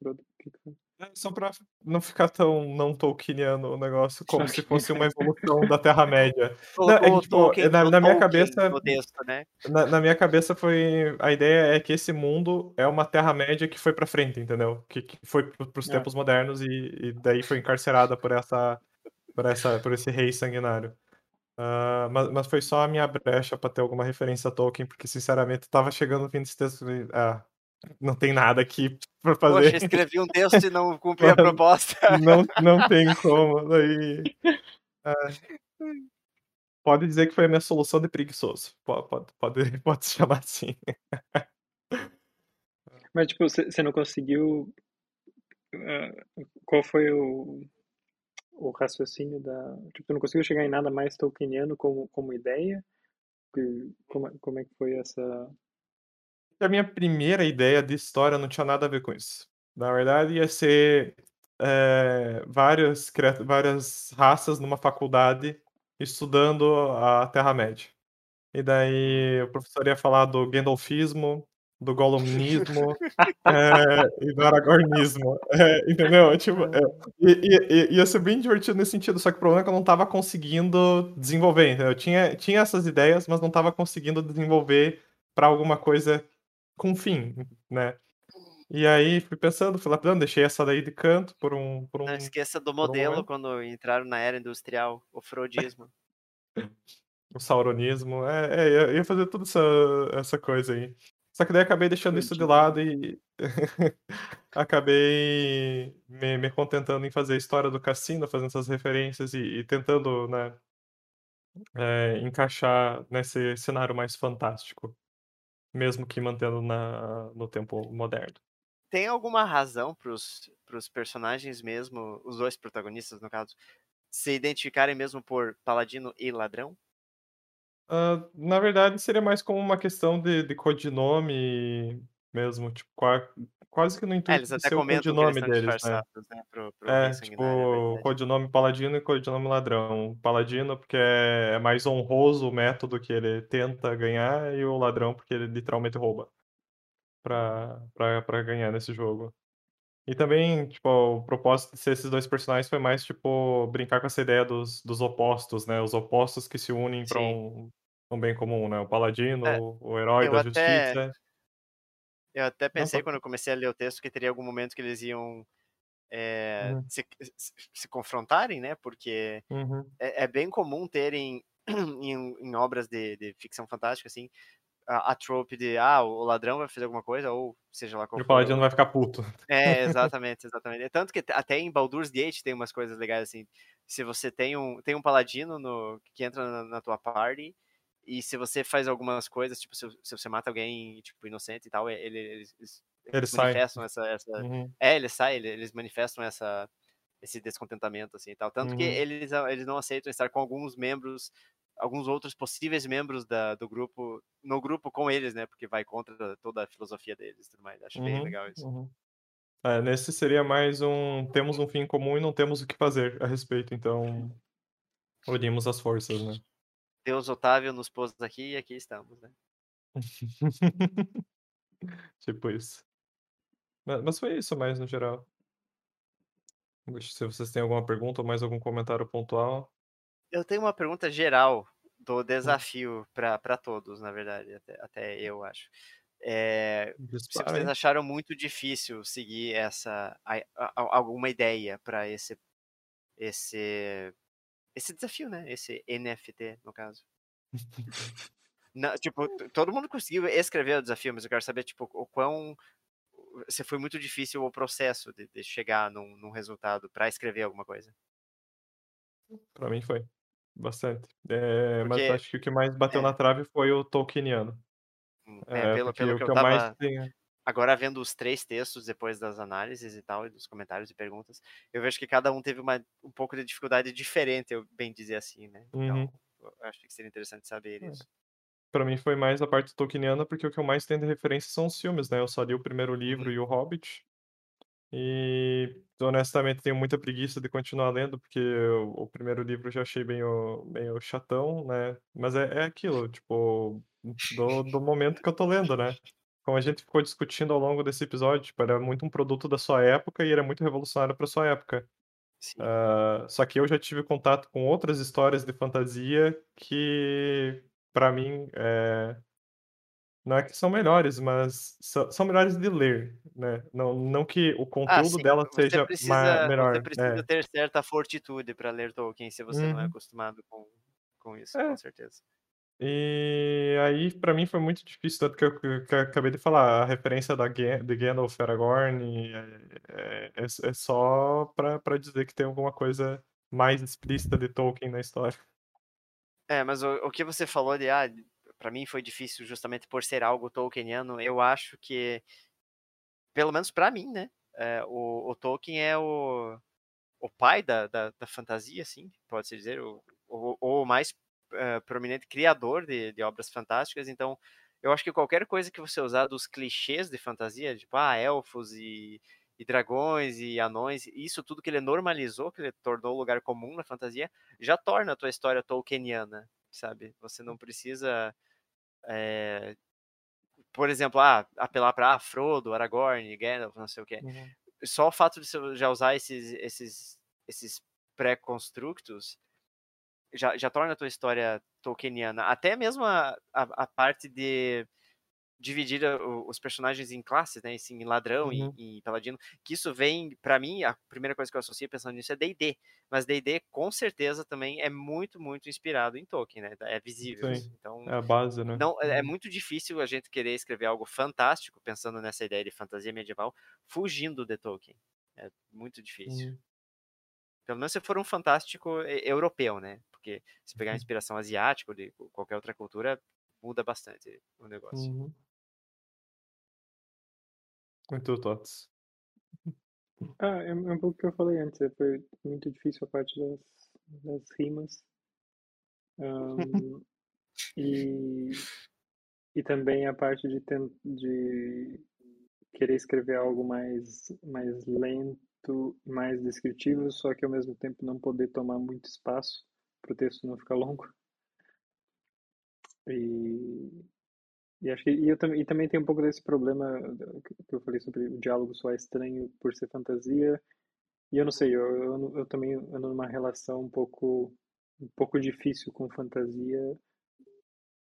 É, Só pra não ficar tão não Tolkieniano o negócio, como se fosse uma evolução da Terra-média. É tipo, na- na minha cabeça- texto, né? Na, na minha cabeça foi. A ideia é que esse mundo é uma Terra-média que foi pra frente, entendeu? Que, que foi pro, pros É. tempos modernos e, e daí foi encarcerada por essa. Por, essa, por esse rei sanguinário. Ah, mas, mas foi só a minha brecha pra ter alguma referência a Tolkien, porque sinceramente tava chegando no fim desse texto e. Ah, não tem nada aqui pra fazer. Poxa, escrevi um texto e não cumpri a proposta. Não, não tem como. Daí. ah, pode dizer que foi a minha solução de preguiçoso. Pode, pode, pode, pode se chamar assim. Mas, tipo, você não conseguiu. ah, qual foi o, o raciocínio da. Tipo, tu não conseguiu chegar em nada mais tolkieniano como, como ideia? Como, é- como é que foi essa. A minha primeira ideia de história não tinha nada a ver com isso. Na verdade, ia ser eh, várias, várias raças numa faculdade estudando a Terra-média. E daí o professor ia falar do Gandalfismo, do Gollumnismo eh, e do Aragornismo. Eh, entendeu? Tipo, é, i- ia ser bem divertido nesse sentido, só que o problema é que eu não estava conseguindo desenvolver, entendeu? Eu tinha, tinha essas ideias, mas não estava conseguindo desenvolver para alguma coisa com fim, né? E aí fui pensando, fui lapidando, deixei essa daí de canto por um, por um Não esqueça do um modelo momento. quando entraram na era industrial, o Frodismo. o sauronismo. É, é, ia- ia fazer toda essa, essa coisa aí. Só que daí acabei deixando isso de lado e acabei me, me contentando em fazer a história do cassino, fazendo essas referências e, e tentando, né, é, encaixar nesse cenário mais fantástico, mesmo que mantendo na, no tempo moderno. Tem alguma razão pros, pros personagens mesmo, os dois protagonistas no caso, se identificarem mesmo por paladino e ladrão? Ah, na verdade, seria mais como uma questão de, de codinome mesmo, tipo, qua- quase que no É, intuito eles de até ser o comentam que eles codinome estão deles, né? disfarçados, né? Pro, pro É, rei tipo, sanguinário, é verdade. codinome paladino e codinome ladrão. Paladino porque é é mais honroso o método que ele tenta ganhar, e o ladrão porque ele literalmente rouba pra, pra, pra ganhar nesse jogo. E também, tipo, o propósito de ser esses dois personagens foi mais, tipo, brincar com essa ideia dos, dos opostos, né? Os opostos que se unem Sim. um, um bem comum, né? O paladino, É, o herói eu da até- justiça. Eu até pensei quando eu comecei a ler o texto que teria algum momento que eles iam é, Uhum. se, se- se confrontarem, né? Porque Uhum. é, é bem comum terem em, em obras de, de ficção fantástica, assim, a, a trope de ah, o ladrão vai fazer alguma coisa, ou seja lá qual E o paladino vai ficar puto. É, exatamente, exatamente. É Tanto que até em Baldur's Gate tem umas coisas legais assim. Se você tem um, tem um paladino no, que entra na, na tua party, e se você faz algumas coisas, tipo, se, se você mata alguém, tipo, inocente e tal, ele, eles, eles, Ele sai. manifestam essa, essa. Uhum. É, eles saem, ele- eles manifestam essa, esse descontentamento, assim e tal. Tanto que Uhum. eles, a- eles não aceitam estar com alguns membros, alguns outros possíveis membros da, do grupo, no grupo com eles, né? Porque vai contra toda a filosofia deles e tudo mais. Acho bem Uhum, legal isso. uhum. É, nesse seria mais um temos um fim comum e não temos o que fazer a respeito, então unimos as forças, né? Deus Otávio nos pôs aqui e aqui estamos, né? Tipo isso. Ma- Mas foi isso mais no geral. Se vocês têm alguma pergunta ou mais algum comentário pontual. Eu tenho uma pergunta geral do desafio para todos, na verdade, até, até eu acho. É, se vocês acharam muito difícil seguir essa a- a- alguma ideia para esse esse esse desafio, né? Esse NFT no caso. Não, tipo, todo mundo conseguiu escrever o desafio, mas eu quero saber tipo o quão se foi muito difícil o processo de, de chegar num, num resultado para escrever alguma coisa. Pra mim foi. Bastante. É, mas Porque- acho que o que mais bateu é. na trave foi o Tolkieniano. Hum, É, É, pelo, pelo que que eu eu mais tava tenho. agora vendo os três textos depois das análises e tal, e dos comentários e perguntas, eu vejo que cada um teve uma, um pouco de dificuldade diferente, eu bem dizer assim, né? Então, Uhum. eu acho que seria interessante saber É. isso. Pra mim foi mais a parte tolkieniana, porque o que eu mais tenho de referência são os filmes, né? Eu só li o primeiro livro Uhum. e o Hobbit. E honestamente tenho muita preguiça de continuar lendo, porque o, o primeiro livro eu já achei meio, meio chatão, né? Mas é, é aquilo, tipo, do, do momento que eu tô lendo, né? Como a gente ficou discutindo ao longo desse episódio, tipo, era muito um produto da sua época e era muito revolucionário pra sua época. Sim. Ah, só que eu já tive contato com outras histórias de fantasia que, pra mim, é, não é que são melhores, mas são, são melhores de ler, né? Não, não que o Ah, conteúdo sim, dela você seja ma- precisa, melhor. você precisa É. ter certa fortitude para ler Tolkien se você não é Uhum. acostumado com, com isso, É. com certeza. E aí, pra mim, foi muito difícil, tanto que eu, que- eu acabei de falar, a referência da de Gandalf Aragorn é, é, é só pra, pra dizer que tem alguma coisa mais explícita de Tolkien na história. É, mas o, o que você falou de, ah, para mim foi difícil justamente por ser algo Tolkieniano, eu acho que, pelo menos para mim, né, é, o, o Tolkien é o, o pai da, da, da fantasia, assim, pode-se dizer, o, o, o mais eh, prominente criador de, de obras fantásticas, então eu acho que qualquer coisa que você usar dos clichês de fantasia, tipo, ah, elfos e, e dragões e anões, isso tudo que ele normalizou, que ele tornou lugar comum na fantasia, já torna a tua história tolkieniana, sabe? Você não precisa, eh, por exemplo, ah, apelar para ah, Frodo, Aragorn, Gandalf, não sei o quê. Só o fato de você já usar esses, esses, esses pré-constructos já, já torna a tua história tolkieniana. Até mesmo a, a, a parte de dividir o- os personagens em classes, né? Assim, em ladrão e- Uhum. e, paladino. Que isso vem, pra mim, a primeira coisa que eu associo pensando nisso é D&D. Mas D&D, com certeza, também é muito, muito inspirado em Tolkien, né? É visível. Então, É a base, né? não, é é Uhum. muito difícil a gente querer escrever algo fantástico, pensando nessa ideia de fantasia medieval, fugindo de Tolkien. É muito difícil. Uhum. Pelo menos se for um fantástico e- europeu, né? Porque se pegar Uhum. inspiração asiática ou de qualquer outra cultura, muda bastante o negócio. Uhum. Muito Tots. Ah, é, é um pouco o que eu falei antes, é, foi muito difícil a parte das, das rimas. Ahn, e, e também a parte de, de querer escrever algo mais, mais lento, mais descritivo, só que ao mesmo tempo não poder tomar muito espaço para o texto não ficar longo. E, e acho que e eu também, e também tem um pouco desse problema que eu falei sobre o diálogo soar estranho por ser fantasia. E eu não sei, eu, eu, eu também ando numa relação um pouco, um pouco difícil com fantasia.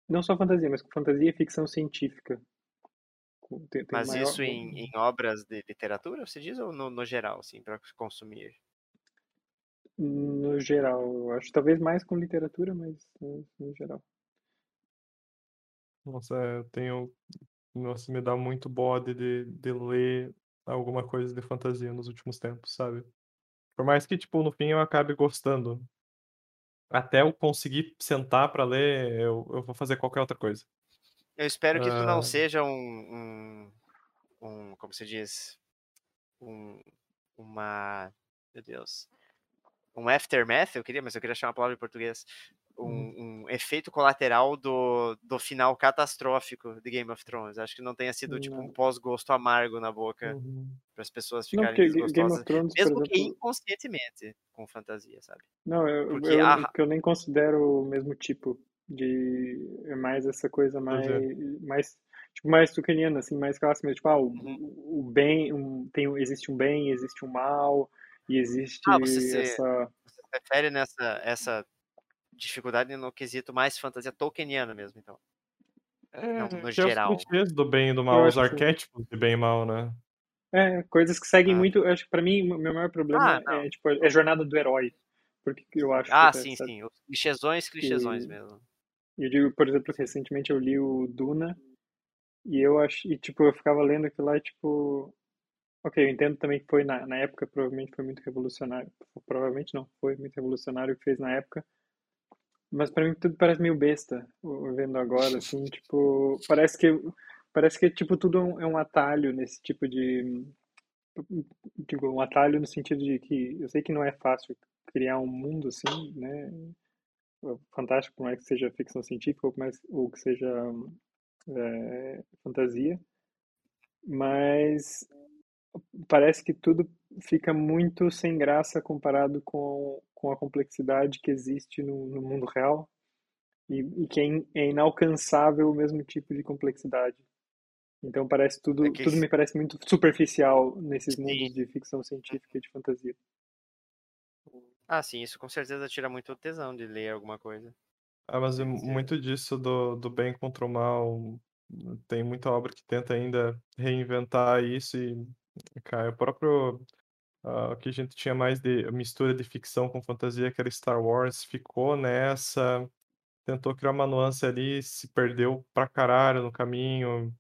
Não só fantasia, mas com fantasia e ficção científica. Tem, tem Mas maior- isso em, em obras de literatura, você diz, ou no, no geral, assim, para consumir? No geral, eu acho. Talvez mais com literatura, mas no geral. Nossa, é, eu tenho. Nossa, me dá muito bode de, de ler alguma coisa de fantasia nos últimos tempos, sabe? Por mais que, tipo, no fim eu acabe gostando. Até eu conseguir sentar pra ler, eu, eu vou fazer qualquer outra coisa. Eu espero que isso não seja um, um, um, como se diz, um, uma, meu Deus, um aftermath, eu queria, mas eu queria achar uma palavra em português, um, um efeito colateral do, do final catastrófico de Game of Thrones. Acho que não tenha sido tipo um Não. pós-gosto amargo na boca Uhum. para as pessoas Não, ficarem Game desgostosas, Thrones, mesmo que exemplo. inconscientemente com fantasia, sabe? Não, eu, eu, a- eu nem considero o mesmo tipo de. É mais essa coisa mais. mais tipo, mais tucaniana, assim, mais clássica, tipo, ah, o, Uhum. o bem, um, tem, existe um bem, existe um mal, e existe Ah, você se- essa. Você prefere nessa essa dificuldade no quesito mais fantasia tolkieniana mesmo, então. Não, no que é os geral. clichês do bem e do mal, os que arquétipos de bem e mal, né? É, coisas que seguem Ah. muito. eu Acho que pra mim, o meu maior problema Ah, é, tipo, é a jornada do herói. Porque eu acho que Ah, até, sim, sabe? sim. Os clichêsões, clichêsões E- mesmo. E eu digo, por exemplo, recentemente eu li o Duna E eu acho, e tipo, eu ficava lendo aquilo lá e tipo, ok, eu entendo também que foi na, na época, provavelmente foi muito revolucionário. Provavelmente não, foi muito revolucionário o que fez na época. Mas pra mim tudo parece meio besta, vendo agora, assim, tipo, parece que parece que tipo tudo é um, é um atalho nesse tipo de digo, um atalho no sentido de que eu sei que não é fácil criar um mundo assim, né? Fantástico, por mais que seja ficção científica ou, mais, ou que seja é, fantasia, mas parece que tudo fica muito sem graça comparado com, com a complexidade que existe no, no mundo real e, e que é, in, é, inalcançável o mesmo tipo de complexidade. Então parece tudo, é tudo me parece muito superficial nesses sim. mundos de ficção científica e de fantasia. Ah, sim, isso com certeza tira muito tesão de ler alguma coisa. Ah, mas muito disso do, do bem contra o mal, tem muita obra que tenta ainda reinventar isso e, cara, o próprio uh, que a gente tinha mais de mistura de ficção com fantasia, que era Star Wars, ficou nessa, tentou criar uma nuance ali, se perdeu pra caralho no caminho,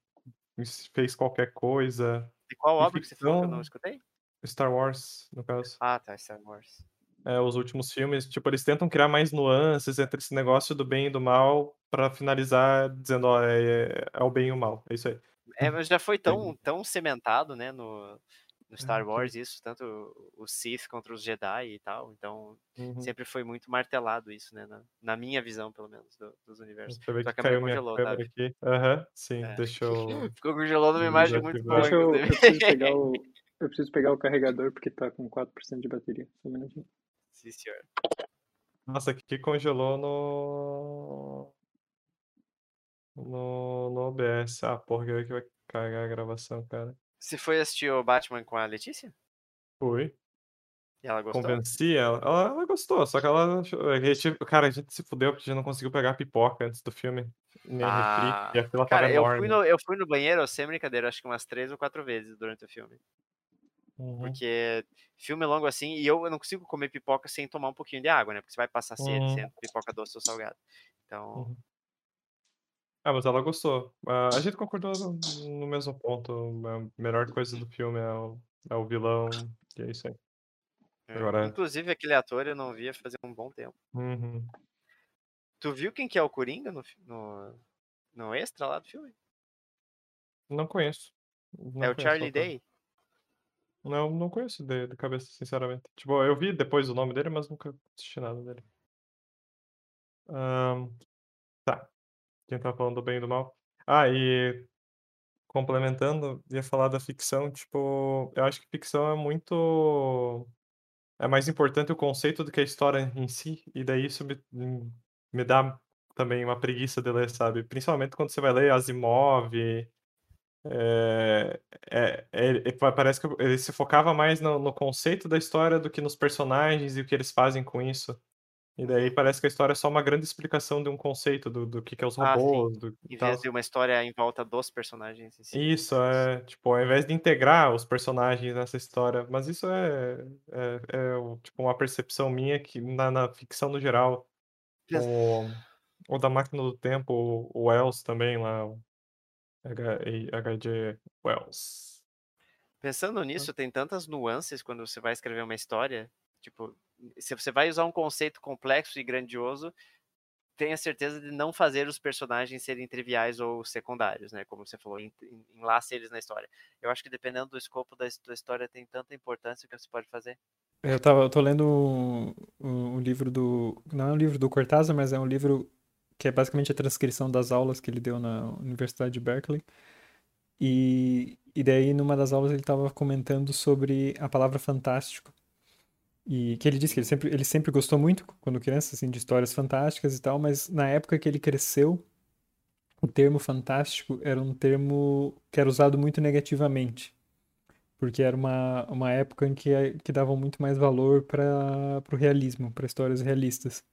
fez qualquer coisa. E qual obra ficção, que você falou que eu não escutei? Star Wars, no caso. Ah, tá, Star Wars. É, os últimos filmes, tipo, eles tentam criar mais nuances entre esse negócio do bem e do mal para finalizar dizendo, ó, é, é, o bem e o mal, é isso aí. É, mas já foi tão, tão cementado, né, no, no Star Wars isso, tanto o Sith contra os Jedi e tal, então uhum. sempre foi muito martelado isso, né, na, na minha visão, pelo menos, do, dos universos. Eu ver que caiu congelou, minha câmera aqui. Aham, uhum, sim, é. deixa eu... Ficou congelando uma imagem muito boa, deixa eu, eu, preciso pegar o, eu preciso pegar o carregador porque tá com 4% de bateria, só. Sim, senhor. Nossa, aqui congelou no. No, no OBS. Ah, porra, que vai cagar a gravação, cara. Você foi assistir o Batman com a Letícia? Fui. E ela gostou? Convenci ela. Ela, ela gostou, só que ela. Cara, a gente se fudeu porque a gente não conseguiu pegar pipoca antes do filme. Nem ah, refri, e a fila cara, tava eu enorme. fui, no, eu fui no banheiro, sem brincadeira, acho que umas três ou quatro vezes durante o filme. Uhum. Porque filme longo assim, e eu, eu não consigo comer pipoca sem tomar um pouquinho de água, né? Porque você vai passar sede Uhum. sendo pipoca doce ou salgada. Então, Uhum. Ah, mas ela gostou. Ah, a gente concordou no, no mesmo ponto. A melhor coisa do filme é o, é o vilão, e é isso aí. é. Agora. inclusive aquele ator eu não via fazer um bom tempo. Uhum. Tu viu quem que é o Coringa no, no, no extra lá do filme? Não conheço. Não é o conheço Charlie. Day. Não, não conheço de, de cabeça, sinceramente. Tipo, eu vi depois o nome dele, mas nunca assisti nada dele. Tá. Quem tá falando do bem e do mal? Ah, e complementando, ia falar da ficção, tipo, eu acho que ficção é muito. É mais importante o conceito do que a história em si, e daí isso me, me dá também uma preguiça de ler, sabe? Principalmente quando você vai ler Asimov, é, é, é, parece que ele se focava mais no, no, conceito da história do que nos personagens e o que eles fazem com isso. E daí parece que a história é só uma grande explicação de um conceito, do, do que, que é os robôs. Ah, do, em vez de uma história em volta dos personagens. Em si. Isso, é. Tipo, ao invés de integrar os personagens nessa história. Mas isso é, é, é tipo, uma percepção minha que na, na ficção no geral. O, o da Máquina do Tempo, o, o Wells também lá, H.G. Wells. Pensando nisso, tem tantas nuances quando você vai escrever uma história. Tipo, se você vai usar um conceito complexo e grandioso, tenha certeza de não fazer os personagens serem triviais ou secundários, né? Como você falou, enlace eles na história. Eu acho que dependendo do escopo da, da história, tem tanta importância que você pode fazer. Eu, tava, eu tô lendo um, um, livro do. Não é um livro do Cortázar, mas é um livro que é basicamente a transcrição das aulas que ele deu na Universidade de Berkeley. E, e daí, numa das aulas, ele estava comentando sobre a palavra fantástico. E que ele disse que ele sempre, ele sempre gostou muito, quando criança, assim, de histórias fantásticas e tal, mas na época que ele cresceu, o termo fantástico era um termo que era usado muito negativamente. Porque era uma, uma época em que, que davam muito mais valor para o realismo, para histórias realistas.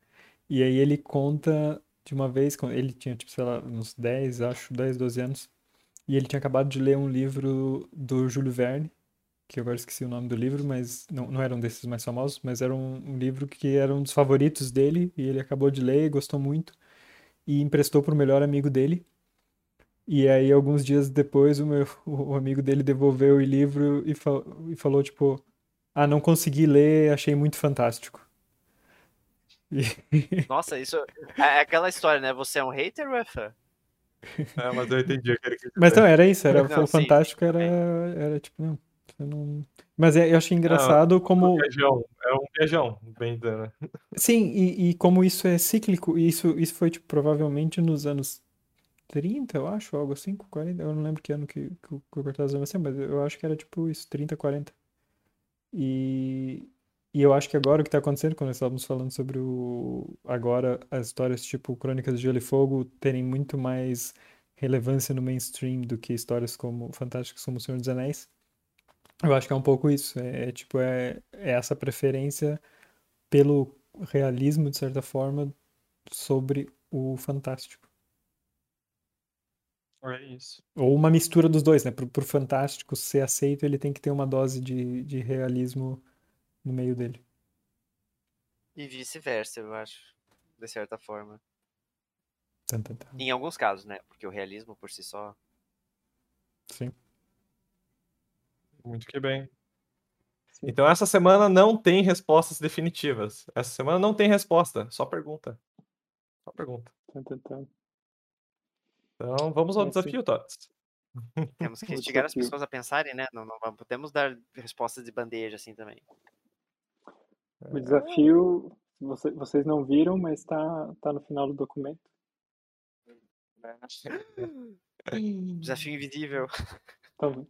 E aí ele conta de uma vez, ele tinha, tipo, sei lá, uns 10, acho, 10, 12 anos, e ele tinha acabado de ler um livro do Júlio Verne, que eu agora esqueci o nome do livro, mas não, não era um desses mais famosos, mas era um, um livro que era um dos favoritos dele, e ele acabou de ler, gostou muito, e emprestou para o melhor amigo dele. E aí, alguns dias depois, o meu o amigo dele devolveu o livro e, fal, e falou, tipo, ah, não consegui ler, achei muito fantástico. E... Nossa, isso é aquela história, né? Você é um hater ou é fã? É, mas eu entendi o que ele quis Mas não, era isso, era não, o fantástico, era, era tipo, não, não... Mas é, eu achei engraçado não, como. É um viajão, é um viajão, bem dizendo. Sim, e, e como isso é cíclico, isso, isso foi, tipo, provavelmente nos anos 30, eu acho, algo assim, 40, eu não lembro que ano que, que o Cortázar nasceu, mas eu acho que era tipo isso, 30, 40. E, e eu acho que agora o que está acontecendo, quando estávamos falando sobre o. Agora, as histórias tipo Crônicas de Gelo e Fogo terem muito mais relevância no mainstream do que histórias como fantásticas como O Senhor dos Anéis. Eu acho que é um pouco isso. É, é tipo, é, é essa preferência pelo realismo, de certa forma, sobre o fantástico. É isso. Ou uma mistura dos dois, né? Pro, pro Fantástico ser aceito, ele tem que ter uma dose de, de realismo no meio dele. E vice-versa, eu acho. De certa forma. Tum, tum, tum. Em alguns casos, né? Porque o realismo por si só. Sim. Muito que bem. Sim. Então essa semana não tem respostas definitivas. Essa semana não tem resposta, só pergunta. Só pergunta. Então, vamos ao É, desafio, Tots. Temos que instigar as pessoas a pensarem, né? Não, não podemos dar respostas de bandeja assim também. O desafio, você- vocês não viram, mas tá, tá no final do documento. Desafio invisível. Então,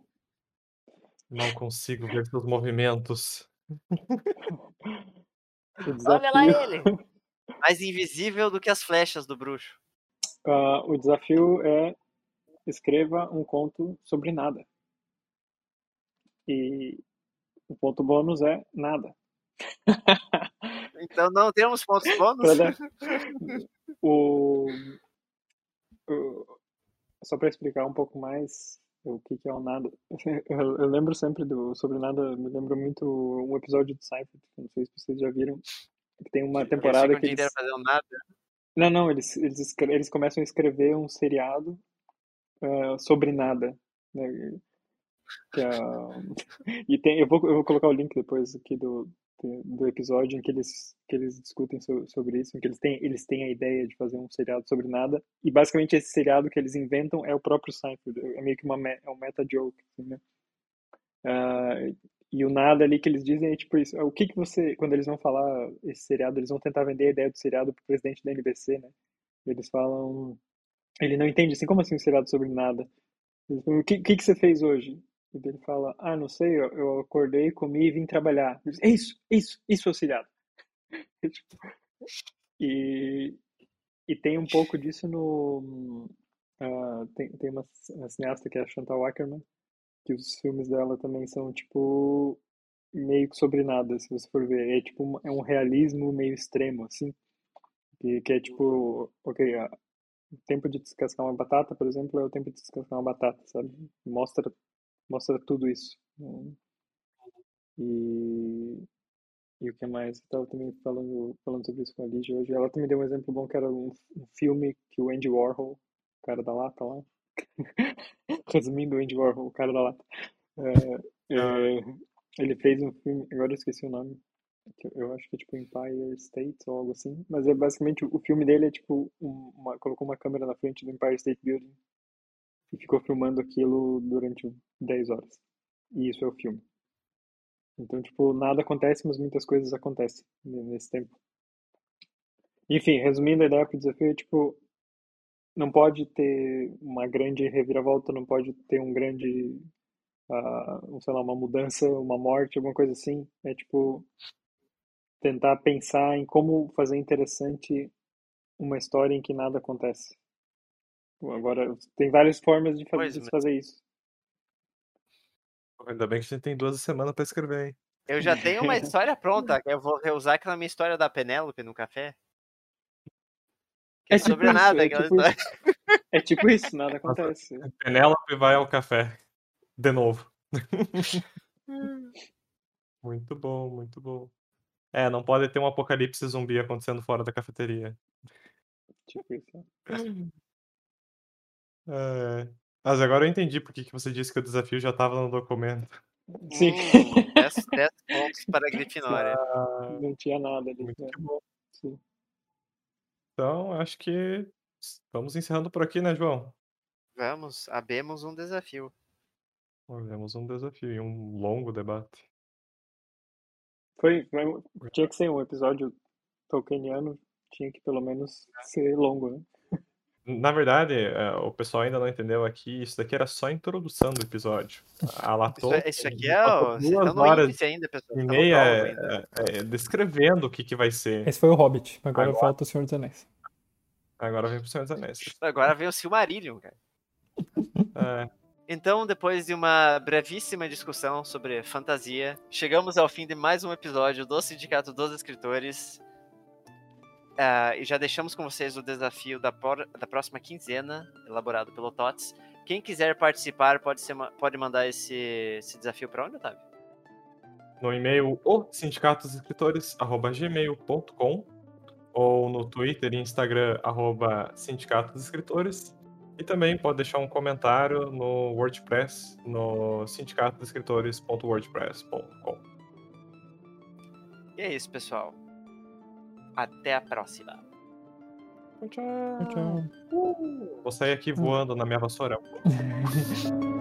Não consigo ver seus movimentos. Olha lá ele! Mais invisível do que as flechas do bruxo. ah, o desafio é escreva um conto sobre nada. E o ponto bônus é nada. Então não temos pontos Pra bônus? o, o- só para explicar um pouco mais o que, que é o nada. Eu, eu lembro sempre do sobre nada, me lembro muito um episódio de Seinfeld, não sei se vocês já viram, que tem uma temporada que eles fazendo nada. Não, não, eles, eles, escre- eles começam a escrever um seriado ah, sobre nada. né? Que é, e tem, eu vou, eu vou colocar o link depois aqui do, do episódio em que eles, que eles discutem so- sobre isso, em que eles têm, eles têm a ideia de fazer um seriado sobre nada. E basicamente esse seriado que eles inventam é o próprio Seinfeld. É meio que uma, é um meta-joke. Assim, né? Ah, e o nada ali que eles dizem é tipo isso. O que que você, quando eles vão falar esse seriado, eles vão tentar vender a ideia do seriado pro presidente da NBC, né? Eles falam, ele não entende assim, como assim um seriado sobre nada? O que, que que você fez hoje? E ele fala, ah, não sei, eu, eu acordei, comi e vim trabalhar. Diz, é isso, isso, isso é o seriado. E, tipo, E, e tem um pouco disso no. ah, tem, tem uma, uma cineasta que é a Chantal Ackerman, que os filmes dela também são tipo meio que sobre nada, se você for ver. É tipo um- é um realismo meio extremo, assim. Que, que é tipo, ok, o tempo de descascar uma batata, por exemplo, é o tempo de descascar uma batata, sabe? Mostra, mostra tudo isso. né? E, e o que mais? Eu tava também falando, falando sobre isso com a Lígia hoje. Ela também deu um exemplo bom que era um, um filme que o Andy Warhol, o cara da lata lá, resumindo o Andy Warhol, o cara da lata, é, é, ele fez um filme, agora eu esqueci o nome, eu- acho que é tipo Empire State ou algo assim, mas é basicamente o filme dele é tipo um- uma, colocou uma câmera na frente do Empire State Building e ficou filmando aquilo durante 10 horas. E isso é o filme. Então, tipo, nada acontece, mas muitas coisas acontecem ne- nesse tempo. Enfim, resumindo a ideia pro desafio, é tipo, não pode ter uma grande reviravolta, não pode ter um grande, um, sei lá, uma mudança, uma morte, alguma coisa assim. É tipo, tentar pensar em como fazer interessante uma história em que nada acontece. Agora, tem várias formas de fazer, de fazer isso. Ainda bem que a gente tem duas semanas pra escrever, hein? Eu já tenho uma história pronta, que eu vou reusar aquela minha história da Penélope no café. Que É é tipo sobre isso, nada é aquela tipo história. É tipo isso, nada acontece. Penélope vai ao café. De novo. Muito bom, muito bom. É, não pode ter um apocalipse zumbi acontecendo fora da cafeteria. Tipo isso. É. Mas agora eu entendi por que você disse que o desafio já estava no documento. Sim. Hum, 10, 10 pontos para a Grifinória. Ah, Não tinha nada ali. muito né? bom. Sim. Então, acho que vamos encerrando por aqui, né, João? Vamos, abemos um desafio. Temos um desafio e um longo debate. Foi, foi- tinha que ser um episódio tolkieniano, tinha que pelo menos ser longo, né? Na verdade, é, o pessoal ainda não entendeu aqui, isso daqui era só a introdução do episódio. A La Isso, Tolkien isso aqui é. o- duas no horas índice ainda, pessoal. e no meia é, ainda. é, é, descrevendo o que, que vai ser. Esse foi o Hobbit. Agora, Agora- falta o Senhor dos Anéis. Agora vem pro Senhor dos Anéis. Agora vem o Silmarillion, cara. É, Então, depois de uma brevíssima discussão sobre fantasia, chegamos ao fim de mais um episódio do Sindicato dos Escritores. Ah, e já deixamos com vocês o desafio da, por- da próxima quinzena, elaborado pelo TOTS. Quem quiser participar pode, ser pode mandar esse, esse desafio para onde, Otávio? no e-mail o sindicatosescritores@gmail.com ou no Twitter e Instagram arroba Sindicato dos Escritores e também pode deixar um comentário no WordPress no sindicatodescritores.wordpress.com. E é isso, pessoal. Até a próxima. Tchau, tchau. Tchau. Vou sair aqui voando na minha vassoura.